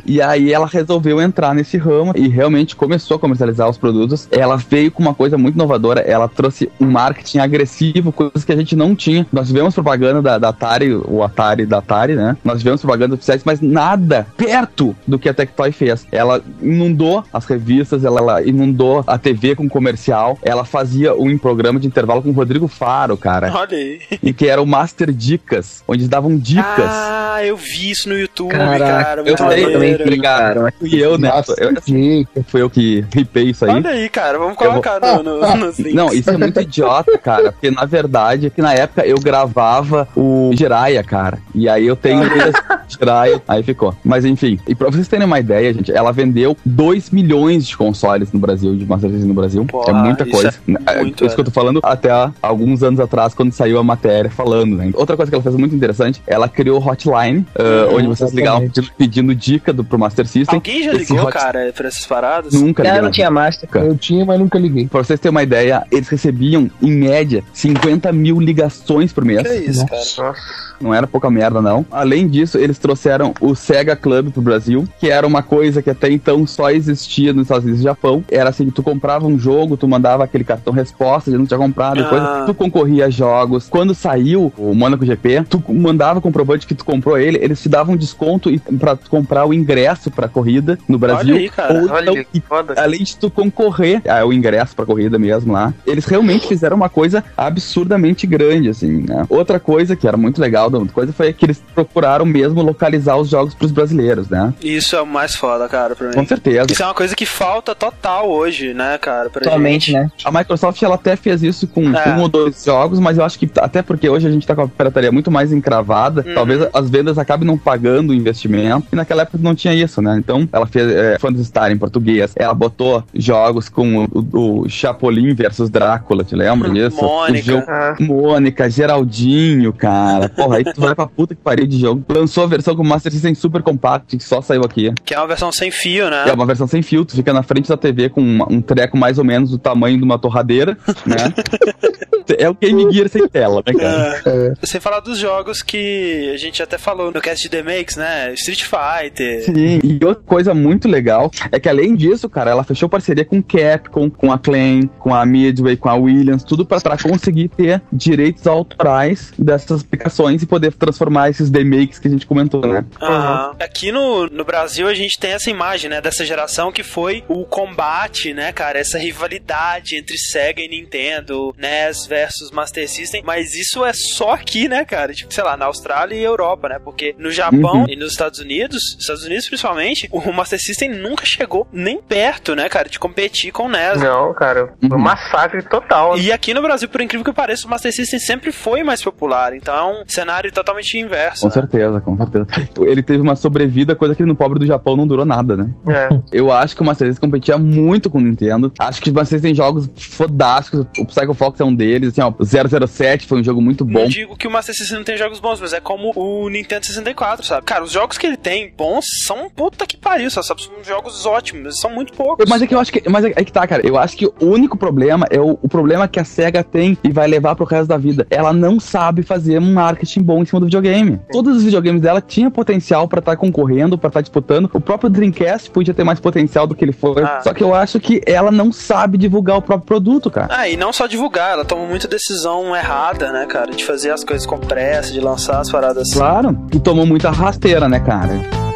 e aí ela resolveu entrar nesse ramo e realmente começou a comercializar os produtos. Ela veio com uma coisa muito inovadora, ela trouxe um marketing agressivo, coisas que a gente não tinha. Nós tivemos propaganda da, da Atari, o Atari da Atari, né? Nós tivemos propaganda oficiais, mas nada perto do que a Tectoy fez. Ela inundou as revistas, ela, ela inundou a TV com comercial, ela fazia um programa de intervalo com o Rodrigo Faro, cara, Olha aí. e que era o Master Dicas, onde eles davam dicas. Ah, eu vi isso no YouTube, Caraca, cara. eu Muito sei, eu também maneiro. vi, cara. Fui eu, né? Nossa, Eu- dica. Foi eu que ripei isso aí. Olha aí, cara. Vamos Eu vou- colocar no, no, nos links. Não, isso é muito idiota, cara. Porque na verdade, que na época eu gravava o Jiraya, cara. E aí eu tenho esse Jiraya, aí ficou. Mas enfim, e pra vocês terem uma ideia, gente, ela vendeu 2 milhões de consoles no Brasil, de Master System no Brasil. Porra, é muita coisa. é É muito, isso que eu tô falando até alguns anos atrás, quando saiu a matéria falando, né? Outra coisa que ela fez muito interessante, ela criou o Hotline, uh, onde vocês ligavam exatamente. pedindo, pedindo dica do, pro Master System. Alguém já Esse ligou, hot- cara, pra essas paradas? Nunca Cara, liguei. não tinha Master. Cara. Eu tinha, mas nunca liguei. Pra vocês terem uma ideia, eles recebiam, em média, 50 mil ligações por mês. Que isso, cara? Nossa. Não era pouca merda, não. Além disso, eles trouxeram o Sega Club pro Brasil, que era uma coisa que até então só existia nos Estados Unidos e Japão. Era assim, tu comprava um jogo, tu mandava aquele cartão resposta, já não tinha comprado, depois Ah. tu concorria a jogos. Quando saiu o Monaco GP, tu mandava comprovante que tu comprou ele, eles te davam desconto pra tu comprar o ingresso pra corrida no Brasil. aí, cara. Ou Olha então, que foda. além de tu concorrer ao ingresso pra corrida mesmo lá, eles realmente fizeram uma coisa absurdamente grande, assim, né? Outra coisa que era muito legal da coisa foi que eles procuraram mesmo localizar os jogos pros brasileiros, né? Isso é o mais foda, cara, pra Com mim. certeza. Isso é uma coisa que falta total hoje, né, cara? Pra Atualmente, gente. né? A Microsoft ela até fez isso com É. um ou dois jogos, mas eu acho que até porque hoje a gente tá com a pirataria muito mais encravada, Uhum. talvez as vendas acabem não pagando o investimento. E naquela época não tinha tinha isso, né? Então, ela fez é, Phantasy Star em português, ela botou jogos com o, o, Chapolin versus Drácula, te lembra disso? Mônica. O jogo- Ah, Mônica, Geraldinho, cara. Porra, aí tu vai pra puta que pariu de jogo. Lançou a versão com Master System Super Compact, que só saiu aqui. Que é uma versão sem fio, né? É uma versão sem filtro, fica na frente da TV com uma- um treco mais ou menos do tamanho de uma torradeira, né? é o Game Gear sem tela, né, cara? É. Sem falar dos jogos que a gente até falou no cast de The Makes, né? Street Fighter. Sim, e outra coisa muito legal é que além disso, cara, ela fechou parceria com Capcom, com a Clan, com a Midway, com a Williams, tudo pra, pra conseguir ter direitos autorais dessas aplicações e poder transformar esses remakes que a gente comentou, né? Aham. Aqui no, no Brasil a gente tem essa imagem, né, dessa geração que foi o combate, né, cara, essa rivalidade entre Sega e Nintendo, NES versus Master System, mas isso é só aqui, né, cara, tipo, sei lá, na Austrália e Europa, né, porque no Japão Uhum. e nos Estados Unidos, Estados Unidos principalmente, o Master System nunca chegou nem perto, né, cara, de competir com o NES. não, cara. Foi um Uhum. massacre total. E aqui no Brasil, por incrível que pareça, o Master System sempre foi mais popular, então é um cenário totalmente inverso. Com né? certeza, com certeza. Ele teve uma sobrevida, coisa que no pobre do Japão não durou nada, né? É. Eu acho que o Master System competia muito com o Nintendo. Acho que o Master System tem jogos fodásticos. O Psycho Fox é um deles. Assim, ó, 007 foi um jogo muito bom. Não digo que o Master System não tem jogos bons, mas é como o Nintendo 64, sabe? Cara, os jogos que ele tem bons são puta que pariu, sabe? São jogos ótimos, são muito poucos. Mas é que eu acho que. Mas é, é que tá, cara. Eu acho que o único problema é o, o problema que a SEGA tem e vai levar pro resto da vida. Ela não sabe fazer um marketing bom em cima do videogame. Todos os videogames dela tinham potencial pra estar concorrendo, pra estar disputando. O próprio Dreamcast podia ter mais potencial do que ele foi. Ah. Só que eu acho que ela não sabe divulgar o próprio produto, cara. Ah, e não só divulgar, ela toma muita decisão errada, né, cara? De fazer as coisas com pressa, de lançar as paradas assim. Claro. E tomou muita rasteira, né, cara?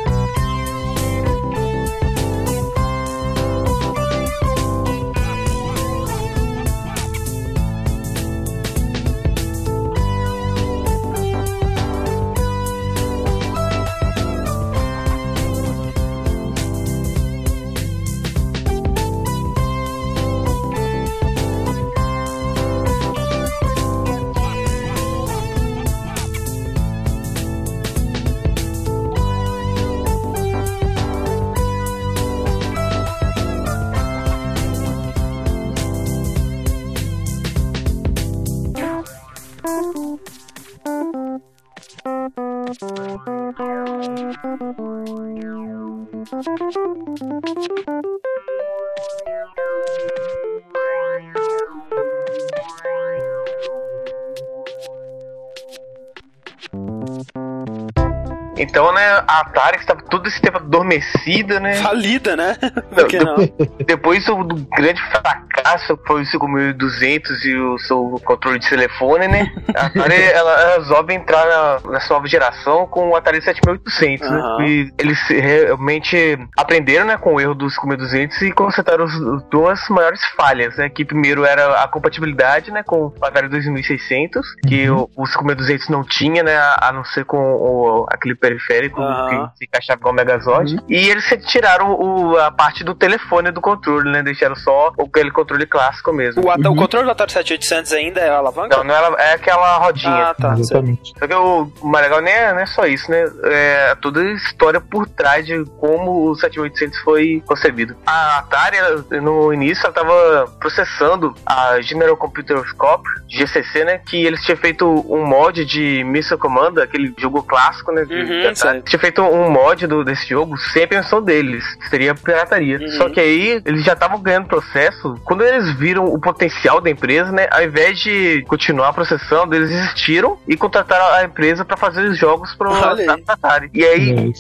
Então, né, a Atari estava todo esse tempo adormecida, né? Falida, né? Que não? Depois do, do grande fracasso que foi o 5200 e o seu controle de telefone, né? A Atari ela resolve entrar na, nessa nova geração com o Atari 7800, Aham. né? E eles realmente aprenderam, né, com o erro do 5200 e consertaram as as duas maiores falhas, né? Que primeiro era a compatibilidade, né, com o Atari 2600, que o, o 5200 não tinha, né, a, a não ser com o, aquele periférico Aham. que se encaixava o Megazord. E eles tiraram o, a parte do telefone do controle, né? Deixaram só aquele controle clássico mesmo. O, Ata- o controle do Atari 7800 ainda é a alavanca? Não, não é, é aquela rodinha. Ah, tá. Exatamente. Só que o o mais legal nem é, não é só isso, né? É toda a história por trás de como o 7800 foi concebido. A Atari, no início, ela tava processando a General Computer Corp, GCC, né? Que eles tinham feito um mod de Missile Command, aquele jogo clássico, né? Uhum. Tinha feito um mod do, desse jogo sem a pensão deles. Seria pirataria. Uhum. Só que aí, eles já estavam ganhando processo. Quando eles viram o potencial da empresa, né? Ao invés de continuar processando, eles desistiram e contrataram a empresa para fazer os jogos pro. Atari. E aí,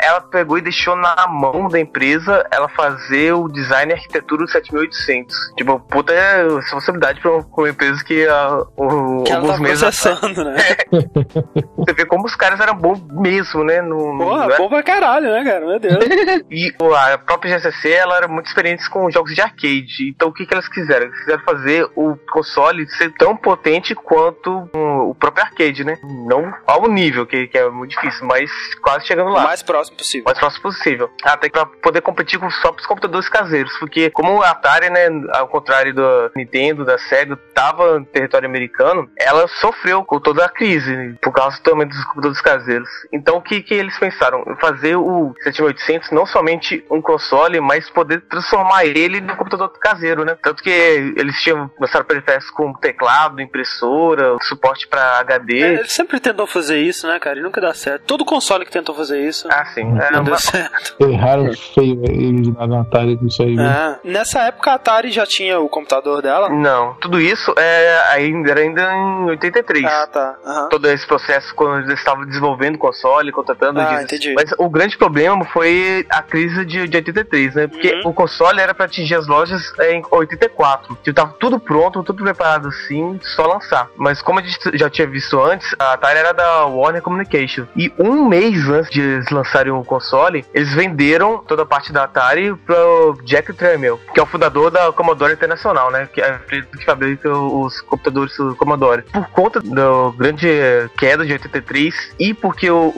É ela pegou e deixou na mão da empresa ela fazer o design e arquitetura do 7800. Tipo, puta é responsabilidade pra uma, empresa que há o- Que ela alguns tá meses atrás, processando, né? você vê como os caras eram bons mesmo, né? No, Porra, não é- bom pra caralho, né, cara? Meu Deus. E a própria GCC, ela era muito experiente com jogos de arcade. Então o que, que elas quiseram? Eles quiseram fazer o console ser tão potente quanto um, o próprio arcade, né? Não ao nível, que, que é muito difícil, mas quase chegando O lá. mais próximo possível. mais próximo possível. Até pra poder competir com só os computadores caseiros. Porque como a Atari, né, ao contrário da Nintendo, da Sega, tava no território americano, ela sofreu com toda a crise, por causa também dos computadores caseiros. Então Então o que, que eles pensaram? Fazer o 7800 não somente um console, mas poder transformar ele no computador caseiro, né? Tanto que eles tinham lançado periféricos com teclado, impressora, suporte para HD. É, eles sempre tentam fazer isso, né, cara? E nunca dá certo. Todo console que tentou fazer isso. Ah, sim. É, não deu certo. Erraram feio eles na Atari com isso aí. É. Nessa época a Atari já tinha o computador dela. Não, tudo isso é ainda, era ainda em 83. Ah, tá. Aham. Todo esse processo quando eles estavam desenvolvendo o console, contratando Ah, entendi. Mas o grande problema foi a crise de, de 83, né? Porque Uhum. o console era pra atingir as lojas em 84. Tipo, tava tudo pronto, tudo preparado assim, só lançar. Mas como a gente já tinha visto antes, a Atari era da Warner Communication. E um mês antes de eles lançarem o console, eles venderam toda a parte da Atari pro Jack Tramiel, que é o fundador da Commodore Internacional, né? Que é a empresa que fabrica os computadores do Commodore. Por conta da grande queda de 83 e porque o,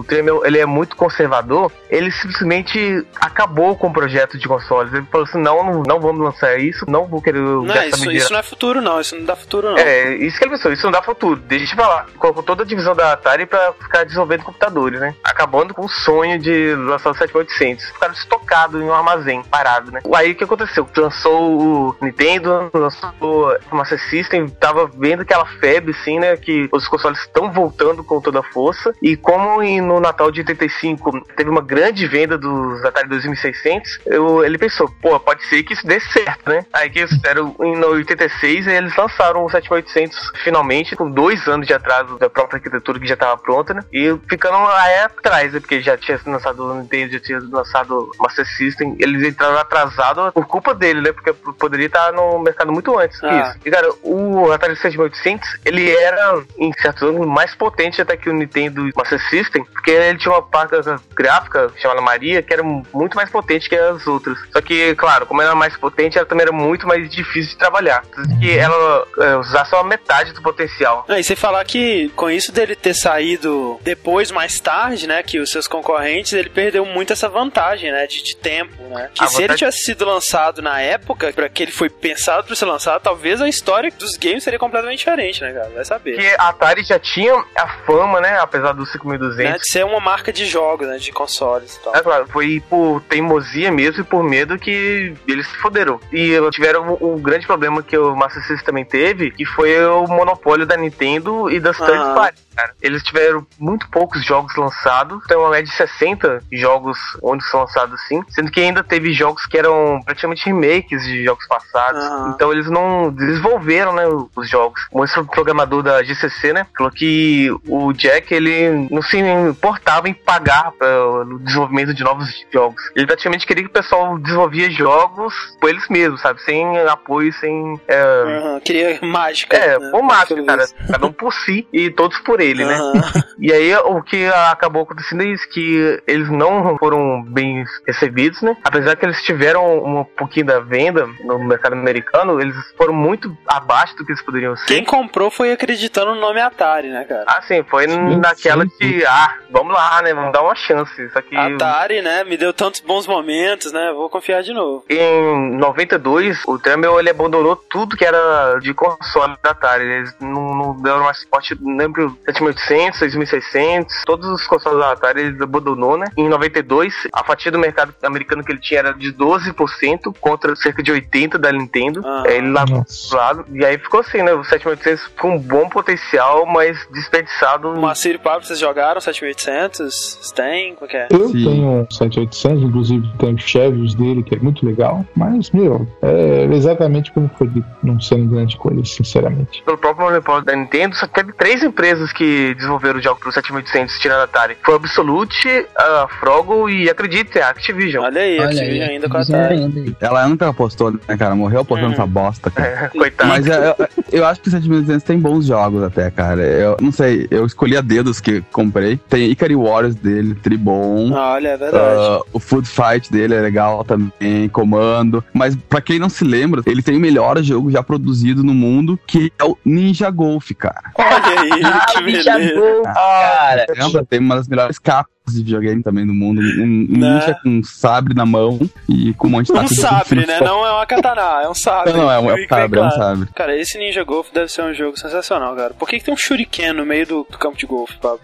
o Tramiel ele é muito conservador, ele simplesmente acabou com o projeto de consoles. Ele falou assim: não, não, não vamos lançar isso, não vou querer Não, isso, isso não é futuro, não. Isso não dá futuro, não. é, isso que ele pensou, isso não dá futuro. Deixa pra lá. Colocou toda a divisão da Atari pra ficar desenvolvendo computadores, né? Acabando com o sonho de lançar o 7800. Ficaram estocados em um armazém, parado, né? Aí o que aconteceu? Lançou o Nintendo, lançou o Master System, tava vendo aquela febre, assim, né? Que os consoles estão voltando com toda a força. E como no Natal de 85 teve uma grande venda dos Atari 2600, eu, ele pensou, pô, pode ser que isso dê certo, né? Aí que eles fizeram em 86 e eles lançaram o 7800 finalmente, com dois anos de atraso da própria arquitetura que já estava pronta, né? E ficando aí atrás, né? Porque já tinha lançado o Nintendo, já tinha lançado o Master System, eles entraram atrasados por culpa dele, né? Porque poderia estar no mercado muito antes que Ah. isso. E cara, o Atari 7800, ele era, em certos ângulos, mais potente até que o Nintendo Master System, porque ele tinha uma placa gráfica chamada Maria, que era muito mais potente que as outras. Só que, claro, como ela era mais potente, ela também era muito mais difícil de trabalhar. Que ela é, só metade do potencial. Ah, e sem falar que com isso dele ter saído depois, mais tarde, né, que os seus concorrentes, ele perdeu muito essa vantagem, né, de, de tempo, né. Que A se ele vantagem- tivesse sido lançado na época, para que ele foi pensado para ser lançado, talvez a história dos games seria completamente diferente, né, cara? Vai saber. Porque a Atari já tinha a fama, né? Apesar do Né, 5200. de ser uma marca de jogos, né, de consoles e tal. É claro, foi por teimosia mesmo e por medo que eles se foderam. E tiveram o, o grande problema que o Master System também teve, que foi o monopólio da Nintendo e das third parties, cara. Eles tiveram muito poucos jogos lançados, tem uma média de 60 jogos onde são lançados assim, sendo que ainda teve jogos que eram praticamente remakes de jogos passados. Aham. Então eles não desenvolveram, né, os jogos. O programador da GCC, né, falou que o Jack, ele não se importava em pagar para o desenvolvimento de novos jogos. Ele praticamente queria que o pessoal desenvolvia jogos por eles mesmos, sabe? Sem apoio, sem... É, Aham, Queria mágica. é, né, mágica, pelo cara. Cada um por si e todos por ele, né? Aham. E aí o que acabou acontecendo é isso, que eles não foram bem recebidos, né? Apesar que eles tiveram um pouquinho da venda no mercado americano, eles foram muito abaixo do que eles poderiam ser. Quem comprou foi acreditando no nome Atari, né, cara? Ah, sim, foi naquela sim, de, ah, vamos lá, né? Vamos dar uma chance. Só que Atari, né, me deu tantos bons momentos, né? Vou confiar de novo. em 92, o Tremel ele abandonou tudo que era de console da Atari. Eles não, não deram mais suporte, lembro, 7800, 6600, todos os consoles da Atari ele abandonou, né? Em 92, a fatia do mercado americano que ele tinha era de 12% contra cerca de 80% da Nintendo. Ah. É, ele lá Nossa. lado. E aí ficou assim, né? O 7800 com um bom potencial, mas desperdiçado. O Macir e Pablo, vocês jogaram 7800? Vocês têm? Como é? Eu Sim. tenho um 7800, inclusive tem os Chevyos dele, que é muito legal. Mas, meu, é exatamente como foi dito, não sendo grande coisa, sinceramente. pelo próprio monopólio da Nintendo, só teve três empresas que desenvolveram o jogo pro 7800 tirando a Atari. Foi Absolute, a Frogo e, acredite, a Activision. Olha aí, Activision ainda com a Atari. aí. Ela nunca apostou, né, cara? Morreu apostando Hum. nessa bosta, cara. Coitado. Mas é, eu, eu acho que o 7200 tem bons jogos até, cara. Eu não sei, eu escolhi a dedos que comprei. Tem Ikari Warriors dele, Tribom. Olha, é verdade. Ah, o Food Fight dele é legal também, Comando. Mas pra quem não se lembra, ele tem o melhor jogo já produzido no mundo, que é o Ninja Golf, cara. Olha aí, que Ah, bicha gol, cara. Lembra? Tem uma das melhores capas de videogame também do mundo. Um, Né? ninja com um sabre na mão e com um monte de Um sabre, né? Não é uma katana, é um sabre. Não, não, é um, é um sabre, é um claro. sabre. Cara, esse Ninja Golf deve ser um jogo sensacional, cara. Por que, que tem um shuriken no meio do, do campo de golfe, Pablo?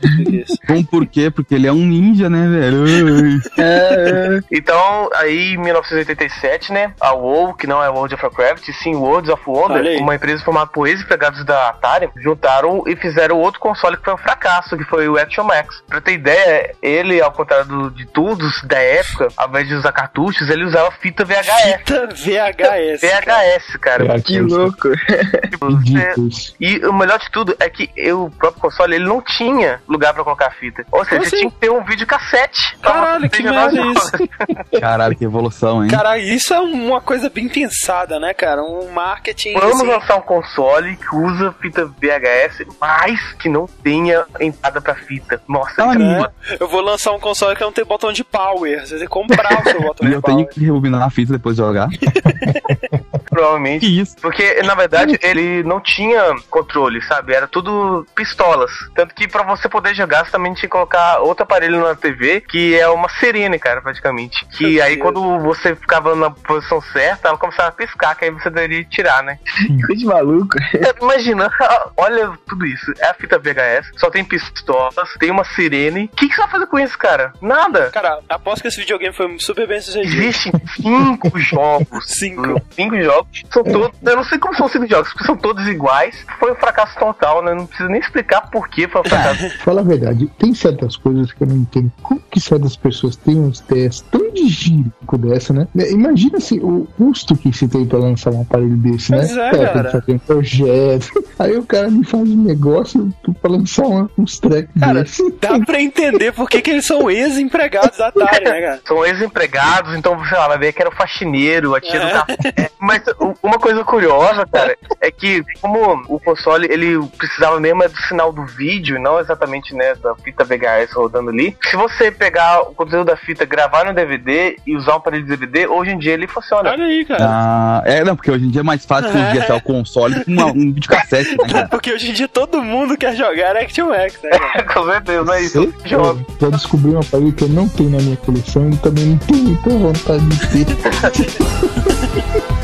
Bom, por quê? Porque ele é um ninja, né, velho? Então, aí em 1987, né, a WoW, que não é World of Warcraft, e sim Worlds of. Wonder, uma empresa formada por ex-empregados da Atari, juntaram e fizeram outro console que foi um fracasso, que foi o Action Max. Pra ter ideia, ele, ao contrário do- de todos da época, ao invés de usar cartuchos, ele usava fita VHS. Fita VHS. cara. VHS, cara. Que louco. Tipo, você-. E o melhor de tudo é que eu- o próprio console ele não tinha lugar pra colocar fita. Ou seja, assim? tinha que ter um videocassete. Caralho, que merda é isso? Caralho, que evolução, hein? Cara, isso é uma coisa bem pensada, né, cara? Um marketing. Vamos assim, lançar um console que usa fita VHS, mas que não tenha entrada pra fita. Nossa, Não, muito- Eu vou lançar um console que não tem botão de power. Você tem que comprar o seu botão de eu power. tenho que rebobinar a fita depois de jogar. provavelmente. Que isso? Porque, na verdade, ele não tinha controle, sabe? Era tudo pistolas. Tanto que pra você poder jogar, você também tinha que colocar outro aparelho na TV, que é uma sirene, cara, praticamente. Que Meu aí, Deus. quando você ficava na posição certa, ela começava a piscar, que aí você deveria tirar, né? Coisa de maluco. É, Imagina, olha tudo isso. É a fita VHS, só tem pistolas, tem uma sirene. O que, que você vai fazer com isso, cara? Nada. Cara, aposto que esse videogame foi super bem sucedido. Existem cinco jogos. Cinco. Cinco jogos. São todos. Eu não sei como são cinco jogos, porque são todos iguais. Foi um fracasso total, né? Não preciso nem explicar por que foi um fracasso. Fala a verdade, tem certas coisas que eu não entendo. Como que certas pessoas têm uns testes tão de gírico dessa, né? É, Imagina assim, o custo que se tem pra lançar um aparelho desse, né? Pois é, tem cara. que fazer um projeto. Aí o cara me faz um negócio pra lançar uns tracks Cara, desse. dá pra entender por que, que eles são ex-empregados da Atari, né, cara? São ex-empregados, então, sei lá, vai ver que era o faxineiro, a tia do É. café. Mas uma coisa curiosa, cara, é que como o console, ele precisava mesmo é do sinal do vídeo, não exatamente, né, da fita VHS rodando ali. Se você pegar o conteúdo da fita, gravar no DVD e usar um aparelho de DVD, hoje em dia ele funciona. Olha aí, cara. Ah, é, não, porque hoje em dia é mais fácil conseguir até o console com uma- um videocassete, né, cara? Porque hoje em dia todo mundo quer jogar Action Max, né? Com certeza, é isso. Eu Jogo. já descobri um aparelho que eu não tenho na minha coleção e também não tenho muita vontade de ter.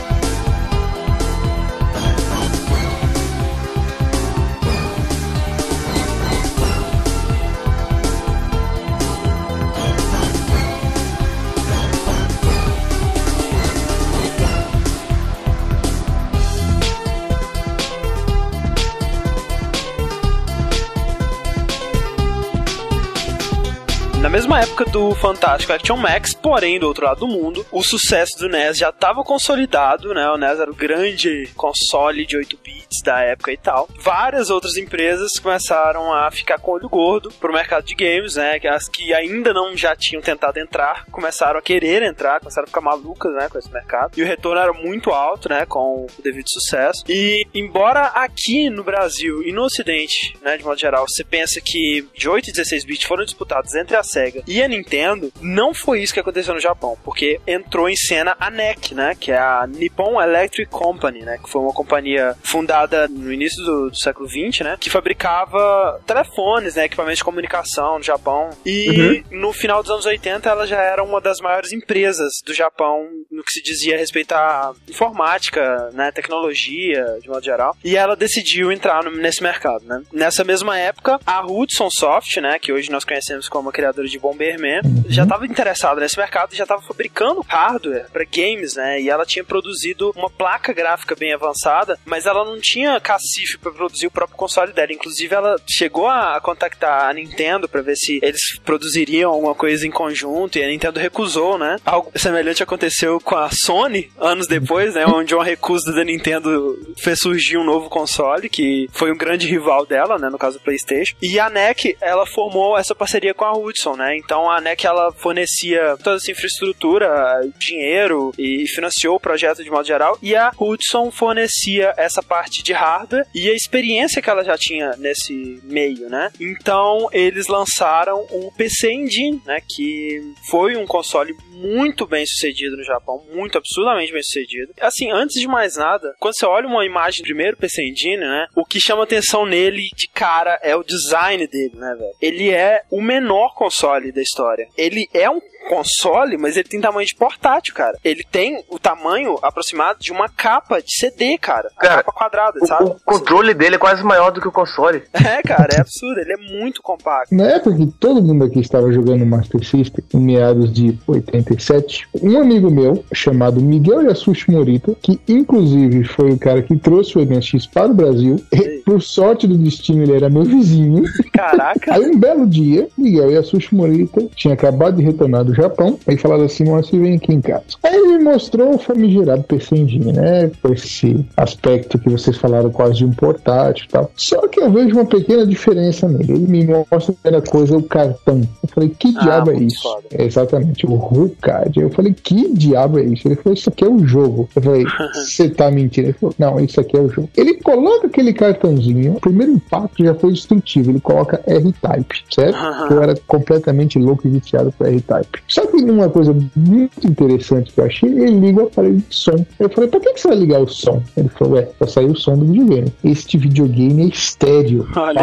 mesma época do Fantástico Action Max, porém, do outro lado do mundo, o sucesso do NES já estava consolidado, né? O NES era o grande console de 8 bits da época e tal. Várias outras empresas começaram a ficar com olho gordo pro mercado de games, né? As que ainda não já tinham tentado entrar, começaram a querer entrar, começaram a ficar malucas, né, com esse mercado. E o retorno era muito alto, né, com o devido sucesso. E embora aqui no Brasil e no Ocidente, né, de modo geral, você pensa que de 8 e 16 bits foram disputados entre a Sega e a Nintendo, não foi isso que aconteceu no Japão, porque entrou em cena a NEC, né, que é a Nippon Electric Company, né, que foi uma companhia fundada no início do, do século 20, né, que fabricava telefones, né, equipamentos de comunicação no Japão. E no final dos anos 80 ela já era uma das maiores empresas do Japão no que se dizia a respeito à informática, né, tecnologia, de modo geral. E ela decidiu entrar no- nesse mercado, né. Nessa mesma época, a Hudson Soft, né, que hoje nós conhecemos como a criadora de Bomberman, já estava interessada nesse mercado e já estava fabricando hardware para games, né? E ela tinha produzido uma placa gráfica bem avançada, mas ela não tinha cacife para produzir o próprio console dela. Inclusive, ela chegou a contactar a Nintendo para ver se eles produziriam alguma coisa em conjunto e a Nintendo recusou, né? Algo semelhante aconteceu com a Sony anos depois, né? Onde uma recusa da Nintendo fez surgir um novo console que foi um grande rival dela, né? No caso do PlayStation. E a NEC, ela formou essa parceria com a Hudson, né? Então Então a NEC ela fornecia toda essa infraestrutura, dinheiro e financiou o projeto de modo geral, e a Hudson fornecia essa parte de hardware e a experiência que ela já tinha nesse meio, né? Então eles lançaram o PC Engine, né, que foi um console muito bem sucedido no Japão, muito absurdamente bem sucedido. Assim, antes de mais nada, quando você olha uma imagem do primeiro PC Engine, né, o que chama atenção nele de cara é o design dele, né, velho? Ele é o menor console da história. Ele é um console, mas ele tem tamanho de portátil, cara. Ele tem o tamanho aproximado de uma capa de CD, cara. A Cara, capa quadrada, O, sabe? o controle dele é quase maior do que o console. É, cara, é absurdo. Ele é muito compacto. Na época que todo mundo aqui estava jogando Master System, em meados de 87, um amigo meu, chamado Miguel Yasushi Morita, que inclusive foi o cara que trouxe o MSX para o Brasil, e, por sorte do destino ele era meu vizinho, Caraca. Aí um belo dia, Miguel Yasushi Morita tinha acabado de retornar do Japão, aí falaram assim, Moacir, vem aqui em casa. Aí ele me mostrou o famigerado PC Engine, né, com esse aspecto que vocês falaram quase de um portátil e tal. Só que eu vejo uma pequena diferença nele. Ele me mostra a primeira coisa, o cartão. Eu falei, que Ah, diabo é isso? foda. Exatamente, o RuCard. Eu falei, que diabo é isso? Ele falou, isso aqui é o jogo. Eu falei, você tá mentindo? Ele falou, não, isso aqui é o jogo. Ele coloca aquele cartãozinho, o primeiro impacto já foi destrutivo. Ele coloca R-Type, certo? Eu era completamente louco e viciado por R-Type. Só que uma coisa muito interessante que eu achei, ele liga o aparelho de som. Eu falei, pra que, que você vai ligar o som? Ele falou, é, pra sair o som do videogame. Este videogame é estéreo. Olha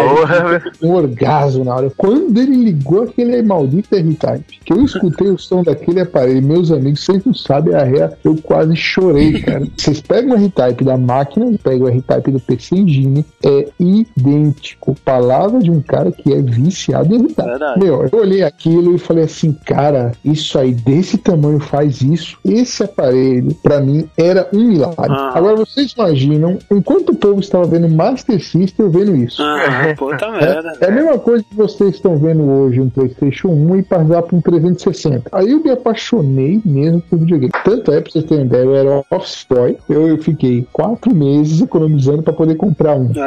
Um orgasmo na hora. Quando ele ligou aquele maldito R-Type, que eu escutei o som daquele aparelho, meus amigos, vocês não sabem a ré, eu quase chorei, cara. Vocês pegam o R-Type da máquina, pegam o R-Type do PC Engine, é idêntico. Palavra de um cara que é viciado em R-Type. Meu, eu olhei aquilo e falei assim, cara, isso aí desse tamanho faz isso. Esse aparelho, pra mim, era um milagre. Ah. Agora vocês imaginam, enquanto o povo estava vendo Master System, eu vendo isso. Ah, puta merda. É a mesma coisa que vocês estão vendo hoje um PlayStation 1 e passar para um 360. Aí eu me apaixonei mesmo por videogame. Tanto é, pra vocês terem ideia, eu era office boy. Eu, eu fiquei quatro meses economizando para poder comprar um.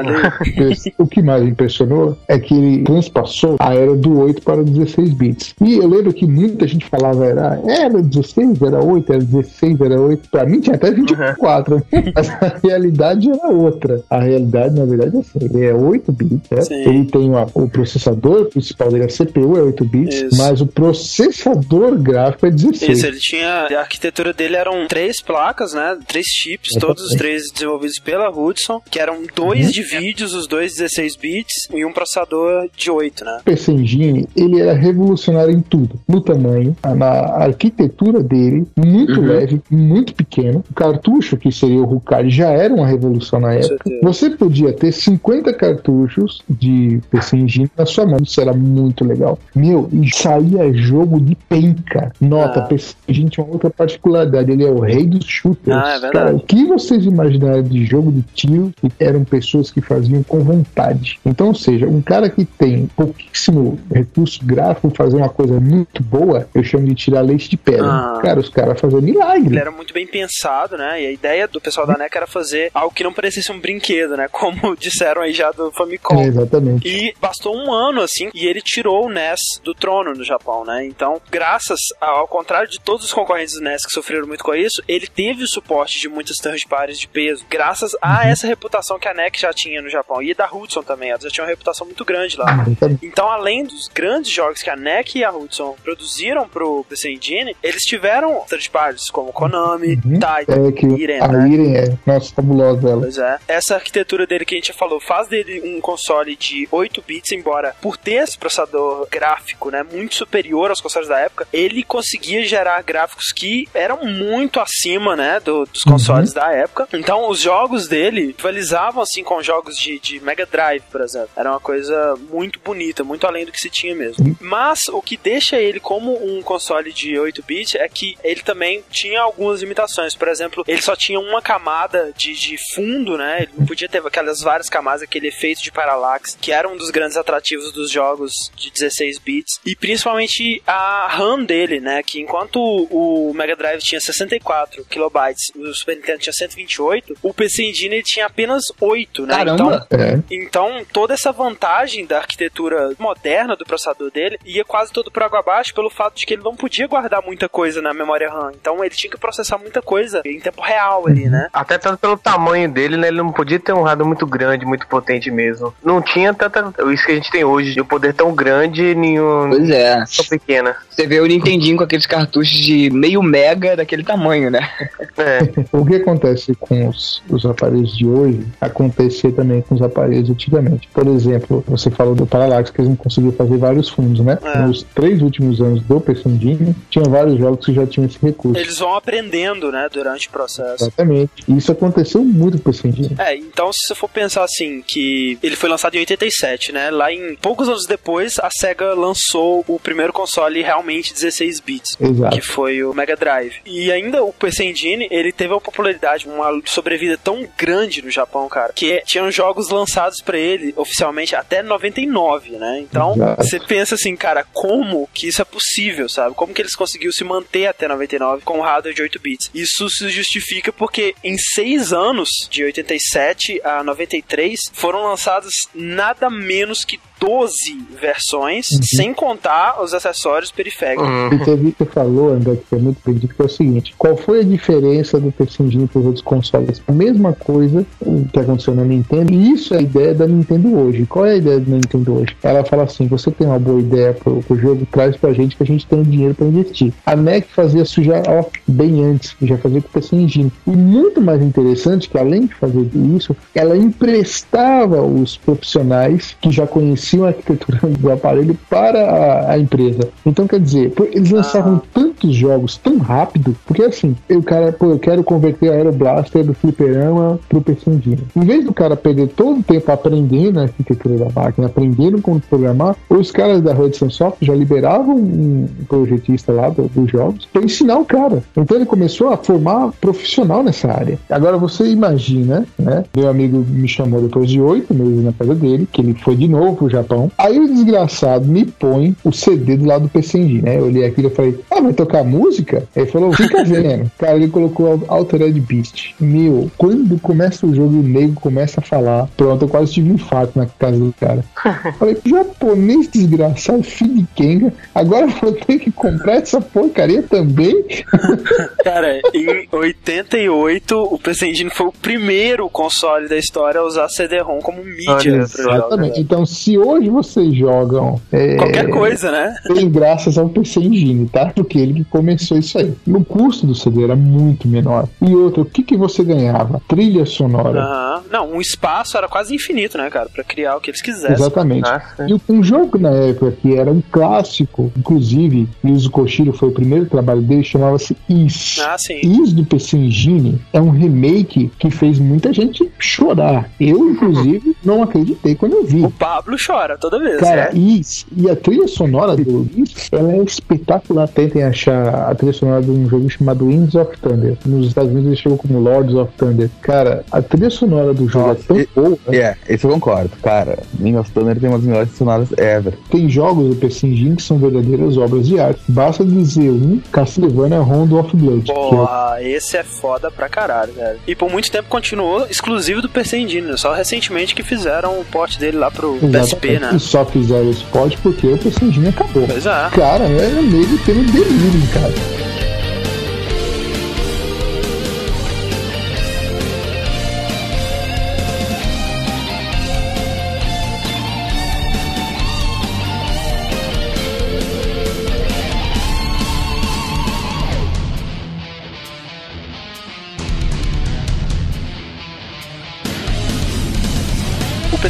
O que mais me impressionou é que ele transpassou a era do 8 para o 16 bits. E eu lembro que muita gente falava era, era 16, era 8, era 16, era 8. Pra mim tinha até 24. Mas a realidade era outra. A realidade, na verdade, é assim: ele é 8 bits, né? Ele tem uma- o processador principal dele, a CPU, é 8 bits, Isso. mas o processador gráfico é 16. Isso, ele tinha. A arquitetura dele eram três placas, né? Três chips, todos os três desenvolvidos pela Hudson, que eram dois Uhum. de vídeos, os dois 16 bits, e um processador de 8, né? O PC Engine, ele era revolucionário em tudo. No tamanho, na arquitetura dele, muito Uhum. leve, muito pequeno. O cartucho, que seria o Rucard, já era uma revolução na época. Você podia ter 50 cartuchos de PC Engine na sua mão. Isso era muito legal. Meu, e saía jogo de penca. Nota, Ah. PC Engine tinha uma outra particularidade. Ele é o rei dos shooters. Ah, é. Cara, o que vocês imaginaram de jogo de tiro eram pessoas que faziam com vontade. Então, ou seja, um cara que tem pouquíssimo recurso gráfico fazer uma coisa muito boa, eu chamo de tirar leite de pedra. Ah. Cara, os caras faziam milagre. Ele era muito bem pensado, né? E a ideia do pessoal da NEC era fazer algo que não parecesse um brinquedo, né? Como disseram aí já do Famicom. É, exatamente. E bastou um ano, assim, e ele tirou o NES do trono no Japão, né? Então, graças ao, contrário de todos os concorrentes do NES que sofreram muito com isso, ele teve o suporte de muitas third parties de peso, graças a essa reputação que a NEC já tinha no Japão. E da Hudson também, elas já tinham uma reputação muito grande lá. Exatamente. Então, além dos grandes jogos que a NEC e a Hudson produziram pro PC Engine, eles tiveram third parties como Konami, Uhum. Titan, É que Iren, a né? Iren é, nossa, fabulosa ela. Pois é. Essa arquitetura dele que a gente já falou faz dele um console de 8 bits, embora por ter esse processador gráfico, né, muito superior aos consoles da época, ele conseguia gerar gráficos que eram muito acima, né, do- dos consoles da época. Então, os jogos dele rivalizavam assim com jogos de, de Mega Drive, por exemplo. Era uma coisa muito bonita, muito além do que se tinha mesmo. Mas o que deixa ele como um console de 8 bits é que ele também tinha algumas limitações. Por exemplo, ele só tinha uma camada de, de fundo, né? Ele não podia ter aquelas várias camadas, aquele efeito de parallax, que era um dos grandes atrativos dos jogos de 16 bits. E principalmente a RAM dele, né? Que enquanto o Mega Drive tinha 64 kilobytes, o Super Nintendo tinha 128, o PC Engine ele tinha apenas 8, né? Caramba! Então, É. então, toda essa vantagem da arquitetura moderna do processador dele ia quase todo por água abaixo pelo fato de que ele não podia guardar muita coisa na memória RAM. Então, ele tinha que processar muita coisa em tempo real ali, né? Até tanto pelo tamanho dele, né? Ele não podia ter um hardware muito grande, muito potente mesmo. Não tinha tanta. Isso que a gente tem hoje, de um poder tão grande e nenhum. Pois é. tão pequena. Você vê o Nintendinho com aqueles cartuchos de meio mega daquele tamanho, né? É. O que acontece com os, os aparelhos de hoje acontecia também com os aparelhos antigamente. Por exemplo, você falou do Parallax que eles não conseguiam fazer vários fundos, né? É. Nos três últimos anos do PC Engine, tinha vários jogos que já tinham esse recurso. Eles vão aprendendo, né, durante o processo. Exatamente. E isso aconteceu muito com o PC Engine. É, então se você for pensar assim, que ele foi lançado em 87, né? Lá em poucos anos depois, a SEGA lançou o primeiro console realmente 16 bits. Exato. Que foi o Mega Drive. E ainda o PC Engine, ele teve uma popularidade, uma sobrevida tão grande no Japão, cara, que tinham jogos lançados pra ele oficialmente até 99, né? Então, Exato. você pensa assim, cara, como que isso é possível, sabe? Como que eles conseguiram se manter até 99 com um hardware de 8 bits? Isso se justifica porque em seis anos, de 87 a 93, foram lançadas nada menos que 12 versões, sem contar os acessórios periféricos. Uhum. E teve que você falou, André, que foi muito bem dito, que é o seguinte: qual foi a diferença do PC Engine para os outros consoles? A mesma coisa que aconteceu na Nintendo, e isso é a ideia da Nintendo hoje. Qual é a ideia da Nintendo hoje? Ela fala assim: você tem uma boa ideia pro, pro jogo, traz pra gente que a gente tem dinheiro para investir. A NEC fazia isso já ó, bem antes, já fazia com o PC Engine. E muito mais interessante que, além de fazer isso, ela emprestava os profissionais que já conheciam a arquitetura do aparelho para a, a empresa. Então, quer dizer, eles lançavam tantos jogos tão rápido, porque assim, o cara, pô, eu quero converter a Aeroblaster do fliperama pro PC Engine. Em vez do cara perder todo o tempo aprendendo a arquitetura da máquina, aprendendo como programar, os caras da Hudson Soft já liberavam um projetista lá do- dos jogos para ensinar o cara. Então ele começou a formar profissional nessa área. Agora você imagina, né? Meu amigo me chamou depois de oito meses na casa dele, que ele foi de novo Japão. Aí o desgraçado me põe o CD do lado do PC Engine, né? Eu olhei aquilo e falei, ah, vai tocar música? Ele falou, fica vendo. Cara, ele colocou Altered Beast. Meu, quando começa o jogo e o nego começa a falar, pronto, eu quase tive um infarto na casa do cara. Falei, japonês desgraçado, filho de Kenga, agora eu vou ter que comprar essa porcaria também? Cara, em 88, o PC Engine foi o primeiro console da história a usar CD-ROM como mídia Olha. Exatamente. Então, se hoje vocês jogam. é, Qualquer coisa, né? Tem graças ao PC Engine, tá? Porque ele que começou isso aí. O custo do CD era muito menor. E outro, o que, que você ganhava? Trilha sonora. Aham. Não, um espaço era quase infinito, né, cara? Pra criar o que eles quisessem. Exatamente. Nossa. E um jogo na época que era um clássico, inclusive, Yuzo Koshiro foi o primeiro trabalho dele, chamava-se Is. Ah, sim. Is do PC Engine é um remake que fez muita gente chorar. Eu, inclusive, não acreditei quando eu vi. O Pablo chora toda vez. Cara, né? Is, e a trilha sonora do Is, ela é espetacular. Tentem achar a trilha sonora de um jogo chamado Winds of Thunder. Nos Estados Unidos ele chegou como Lords of Thunder. Cara, a trilha sonora do jogo Nossa, é tão e- boa. É, esse eu concordo. Cara, Ring of Thunder tem umas melhores sonoras ever. Tem jogos do PC Engine que são verdadeiras obras de arte. Basta dizer um Castlevania Rondo of Blood. que é Porra, esse é foda pra caralho, velho. E por muito tempo continuou exclusivo do PC Engine, só recentemente que fizeram o port dele lá pro Exatamente. Né? E só fizeram esse pod porque o Engine acabou. Pois é. Cara, é meio tendo delírio em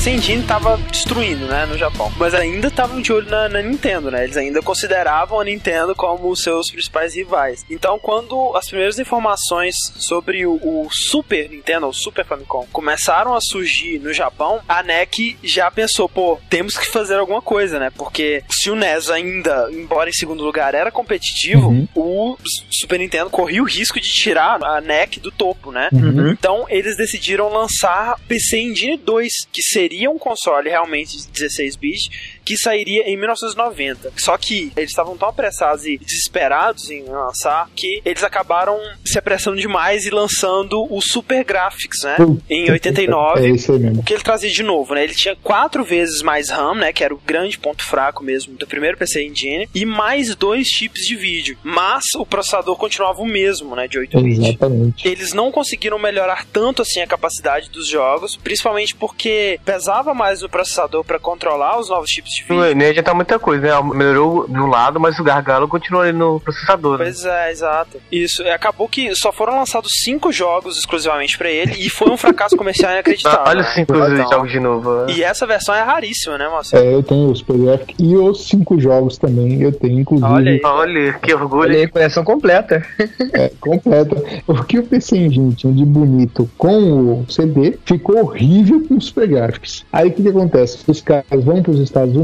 PC Engine tava destruindo, né, no Japão. Mas ainda estavam de olho na, na Nintendo, né? Eles ainda consideravam a Nintendo como os seus principais rivais. Então, quando as primeiras informações sobre o, o Super Nintendo, o Super Famicom, começaram a surgir no Japão, a NEC já pensou, pô, temos que fazer alguma coisa, né? Porque se o NES ainda, embora em segundo lugar, era competitivo, Uhum. o Super Nintendo corria o risco de tirar a NEC do topo, né? Uhum. Então eles decidiram lançar PC Engine 2, que seria um console realmente de 16 bits que sairia em 1990. Só que eles estavam tão apressados e desesperados em lançar que eles acabaram se apressando demais e lançando o Super Graphics, né? Em 89. É isso aí mesmo. O que ele trazia de novo, né? Ele tinha quatro vezes mais RAM, né? Que era o grande ponto fraco mesmo do primeiro PC Engine, e mais dois chips de vídeo. Mas o processador continuava o mesmo, né? De 8 bits. Exatamente. Eles não conseguiram melhorar tanto assim a capacidade dos jogos, principalmente porque pesava mais no processador para controlar os novos chips vídeo. Não ia adiantar muita coisa, né? Melhorou de um lado, mas o gargalo continua ali no processador. Né? Pois é, exato. Isso. Acabou que só foram lançados cinco jogos exclusivamente pra ele e foi um fracasso comercial inacreditável. Olha os né? cinco Então, jogos de novo. né? E essa versão é raríssima, né, Marcelo? É, eu tenho o Super Graphic e os cinco jogos também. Eu tenho, inclusive. Olha aí. Olha, que orgulho. Olha aí, coleção completa. É, completa. O que o PC Engine tinha de bonito com o CD ficou horrível com o Super Graphics. Aí o que, que acontece? Os caras vão para os Estados Unidos,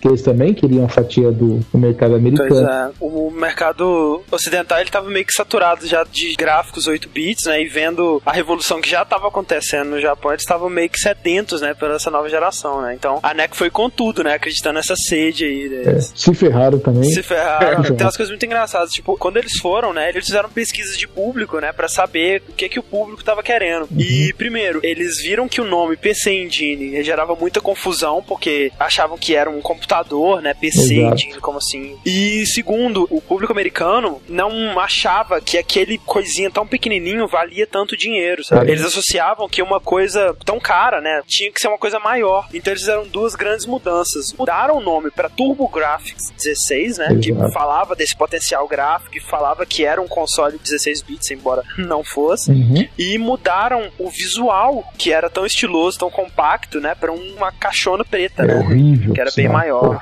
que eles também queriam a fatia do, do mercado Pois americano. é, o mercado ocidental ele tava meio que saturado já de gráficos 8 bits, né? E vendo a revolução que já estava acontecendo no Japão, eles estavam meio que sedentos, né, por essa nova geração, né? Então a NEC foi com tudo, né? Acreditando nessa sede aí É, se ferraram também. Se ferraram. É. Tem umas coisas muito engraçadas. Tipo, quando eles foram, né? Eles fizeram pesquisas de público, né? Pra saber o que que o público tava querendo. E, primeiro, eles viram que o nome PC Engine gerava muita confusão, porque achavam que era um computador, né? PC Exato. Como assim? E, segundo, o público americano não achava que aquele coisinha tão pequenininho valia tanto dinheiro, sabe? É. Eles associavam que uma coisa tão cara, né? Tinha que ser uma coisa maior. Então eles fizeram duas grandes mudanças. Mudaram o nome pra TurboGrafx 16, né? Que Exato. falava desse potencial gráfico e falava que era um console 16 bits, embora não fosse. Uhum. E mudaram o visual, que era tão estiloso, tão compacto, né? Pra uma caixona preta, É né? horrível. Que era bem maior.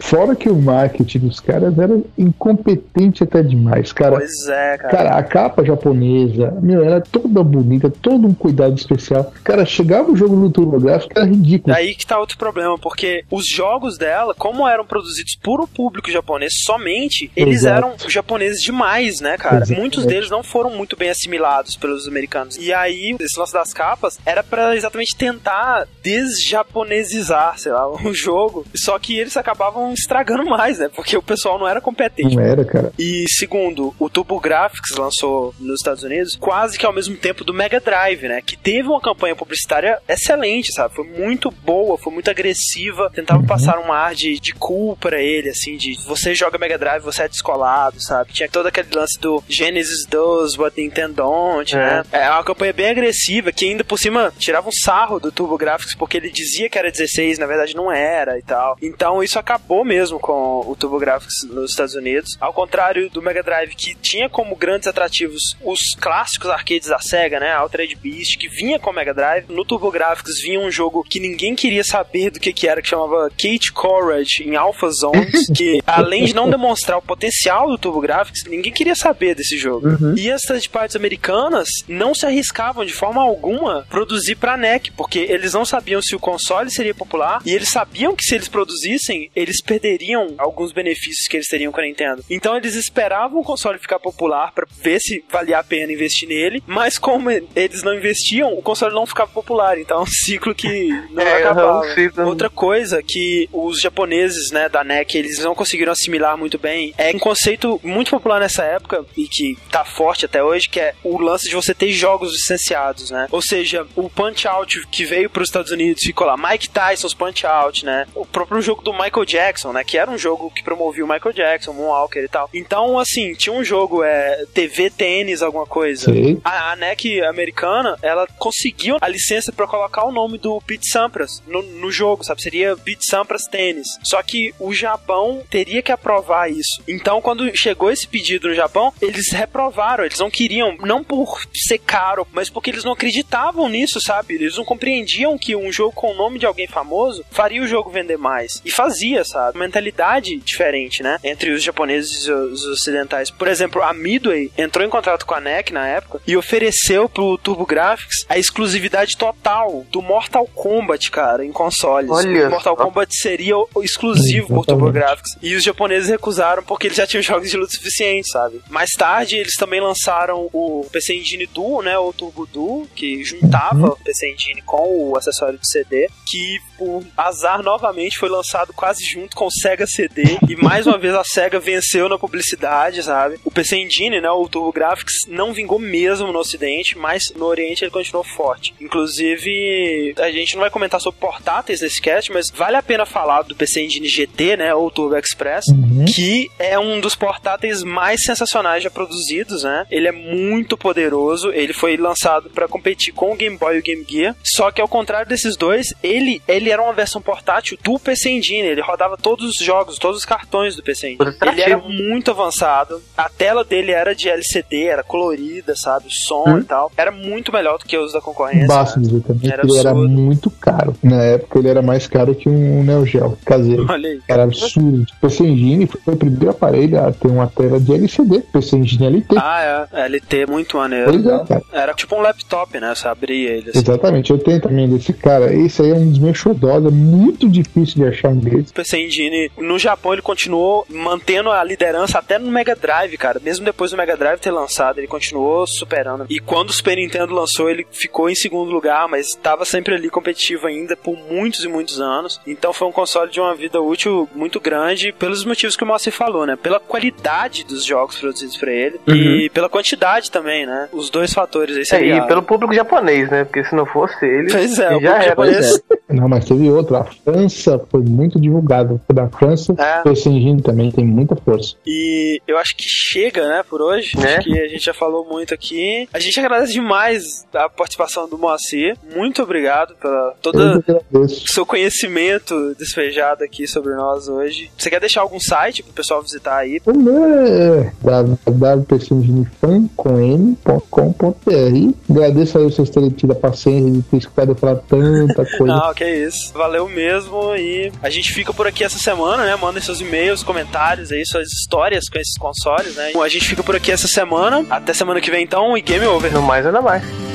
Fora que o marketing dos caras era incompetente até demais, cara. Pois é, cara. Cara, a capa japonesa, meu, era toda bonita, todo um cuidado especial. Cara, chegava o jogo no TurboGrafx, era ridículo. Aí que tá outro problema, porque os jogos dela, como eram produzidos por o público japonês somente, eles Exato. eram japoneses demais, né, cara? Exatamente. Muitos deles não foram muito bem assimilados pelos americanos. E aí, esse lance das capas era pra exatamente tentar desjaponesizar, sei lá, o jogo. Só que eles acabavam estragando mais, né? Porque o pessoal não era competente. Não era, cara. E segundo, o TurboGrafx lançou nos Estados Unidos quase que ao mesmo tempo do Mega Drive, né? Que teve uma campanha publicitária excelente, sabe? Foi muito boa, foi muito agressiva. Tentava passar um ar de, de cool pra ele, assim, de você joga Mega Drive, você é descolado, sabe? Tinha todo aquele lance do Genesis does what Nintendo don't, né? É uma campanha bem agressiva que ainda por cima tirava um sarro do TurboGrafx porque ele dizia que era 16, na verdade não era e tal. Então isso acabou mesmo com o TurboGrafx nos Estados Unidos. Ao contrário do Mega Drive, que tinha como grandes atrativos os clássicos arcades da SEGA, né? Altered Beast, que vinha com o Mega Drive. No TurboGrafx vinha um jogo que ninguém queria saber do que, que era, que chamava Kate Courage em Alpha Zones, que além de não demonstrar o potencial do TurboGrafx, ninguém queria saber desse jogo. E as third parties americanas não se arriscavam de forma alguma produzir pra NEC, porque eles não sabiam se o console seria popular e eles sabiam que se eles produzissem, eles perderiam alguns benefícios que eles teriam com a Nintendo. Então eles esperavam o console ficar popular pra ver se valia a pena investir nele, mas como eles não investiam, o console não ficava popular. Então é um ciclo que não É, acabava. um ciclo. Outra coisa que os japoneses, né, da NEC, eles não conseguiram assimilar muito bem é um conceito muito popular nessa época e que tá forte até hoje, que é o lance de você ter jogos licenciados, né? Ou seja, o Punch Out que veio para os Estados Unidos ficou lá, Mike Tyson's Punch Out, né? O próprio jogo do Michael Jackson, né? Que era um jogo que promovia o Michael Jackson, Moonwalker e tal. Então, assim, tinha um jogo, é, TV Tênis, alguma coisa. Sei. A, a NEC americana, ela conseguiu a licença pra colocar o nome do Pete Sampras no, no jogo, sabe? Seria Pete Sampras Tênis. Só que o Japão teria que aprovar isso. Então, quando chegou esse pedido no Japão, eles reprovaram. Eles não queriam, não por ser caro, mas porque eles não acreditavam nisso, sabe? Eles não compreendiam que um jogo com o nome de alguém famoso faria o jogo vender mais. E fazia, sabe? Mentalidade diferente, né? Entre os japoneses e os ocidentais. Por exemplo, a Midway entrou em contato com a NEC na época e ofereceu pro TurboGrafx a exclusividade total do Mortal Kombat, cara, em consoles. Olha o Mortal. Kombat seria exclusivo por Exatamente. TurboGrafx. E os japoneses recusaram porque eles já tinham jogos de luta suficientes, sabe? Mais tarde, eles também lançaram o PC Engine Duo, né? O Turbo Duo, que juntava o PC Engine com o acessório de CD, que por azar novamente foi lançado quase junto com o Sega CD e mais uma vez a Sega venceu na publicidade, sabe? O PC Engine, né, o TurboGrafx não vingou mesmo no ocidente, mas no oriente ele continuou forte. Inclusive, a gente não vai comentar sobre portáteis nesse cast, mas vale a pena falar do PC Engine GT, né, ou Turbo Express, Uhum. que é um dos portáteis mais sensacionais já produzidos, né? Ele é muito poderoso, ele foi lançado para competir com o Game Boy e o Game Gear, só que ao contrário desses dois, ele, ele era uma versão portátil do PC Engine, ele rodava todos os jogos, todos os cartões do PC Engine. Ele era muito avançado, a tela dele era de LCD, era colorida, sabe? O som Hum. e tal. Era muito melhor do que os da concorrência. Basta né? dizer também Era ele era muito caro. Na época ele era mais caro que um Neo Geo caseiro. Olha aí. Era absurdo. O PC Engine foi o primeiro aparelho a ter uma tela de LCD. PC Engine LT. Ah, é. LT, muito maneiro. Pois é, cara. Era tipo um laptop, né? Você abria ele assim. Exatamente, eu tenho também desse cara. Esse aí é um dos meus xodós, é muito difícil de achar deles. O PC Engine, no Japão, ele continuou mantendo a liderança até no Mega Drive, cara. Mesmo depois do Mega Drive ter lançado, ele continuou superando. E quando o Super Nintendo lançou, ele ficou em segundo lugar, mas estava sempre ali competitivo ainda por muitos e muitos anos. Então foi um console de uma vida útil muito grande, pelos motivos que o Moacir falou, né? Pela qualidade dos jogos produzidos pra ele e pela quantidade também, né? Os dois fatores aí É, seriam. e pelo público japonês, né? Porque se não fosse ele, Pois é, o já público era. japonês- Não, mas teve outro. A França foi muito divulgado. Foi da França. É. O PC Engine também tem muita força. E eu acho que chega, né, por hoje. Né? Acho que a gente já falou muito aqui. A gente agradece demais a participação do Moacir. Muito obrigado pela todo seu conhecimento despejado aqui sobre nós hoje. Você quer deixar algum site pro pessoal visitar aí? O meu é www.pcenginefan.com.br Agradeço aí vocês terem tido a paciência de ter escutado falar tanta coisa. Não, que isso. Valeu mesmo. E a gente fica por aqui essa semana, né? Mandem seus e-mails, comentários aí, suas histórias com esses consoles, né? A gente fica por aqui essa semana. Até semana que vem, então, e game over. No mais, nada mais.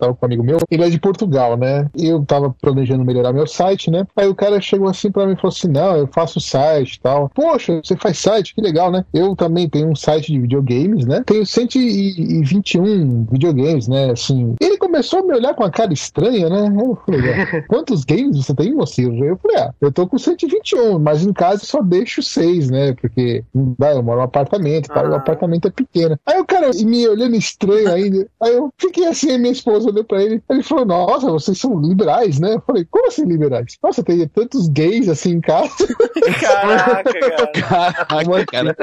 Tava com um amigo meu, ele é de Portugal, né? Eu tava planejando melhorar meu site, né? Aí o cara chegou assim pra mim e falou assim: Não, eu faço site e tal. Poxa, você faz site, que legal, né? Eu também tenho um site de videogames, né? Tenho 121 videogames, né? Assim. Ele começou a me olhar com a cara estranha, né? Eu falei: "Ué, Quantos games você tem, moço? Eu falei: Ah, eu tô com 121, mas em casa eu só deixo seis, né? Porque não dá, eu moro num apartamento o Ah. apartamento é pequeno. Aí o cara me olhando estranho ainda. Aí eu fiquei assim, minha esposa olhou pra ele. Ele falou: Nossa, vocês são liberais, né? Eu falei: Como assim liberais? Nossa, tem tantos gays assim em casa. Caraca, cara. Caraca, cara.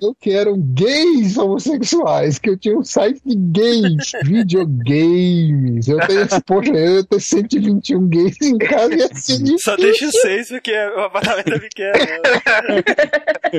Eu que eram gays homossexuais, que eu tinha um site de gays, videogames. Eu tenho esse, poxa, eu ter 121 gays em casa e assim. Só deixa seis porque o apartamento é pequeno.